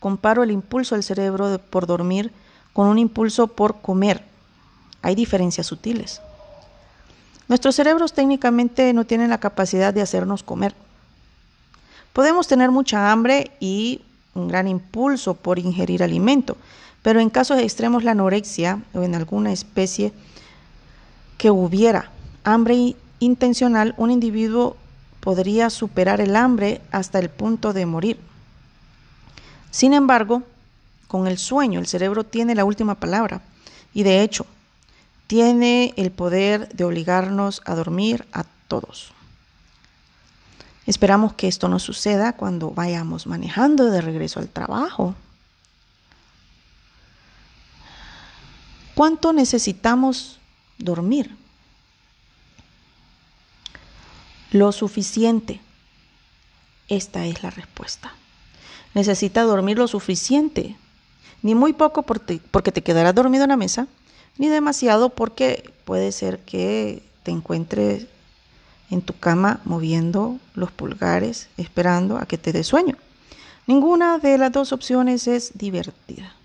comparo el impulso del cerebro por dormir con un impulso por comer, hay diferencias sutiles. Nuestros cerebros técnicamente no tienen la capacidad de hacernos comer. Podemos tener mucha hambre y un gran impulso por ingerir alimento, pero en casos extremos la anorexia o en alguna especie que hubiera hambre intencional, un individuo podría superar el hambre hasta el punto de morir. Sin embargo, con el sueño el cerebro tiene la última palabra y de hecho tiene el poder de obligarnos a dormir a todos. Esperamos que esto no suceda cuando vayamos manejando de regreso al trabajo. ¿Cuánto necesitamos dormir? Lo suficiente. Esta es la respuesta. Necesita dormir lo suficiente. Ni muy poco porque te quedarás dormido en la mesa, ni demasiado porque puede ser que te encuentres en tu cama moviendo los pulgares esperando a que te dé sueño. Ninguna de las dos opciones es divertida.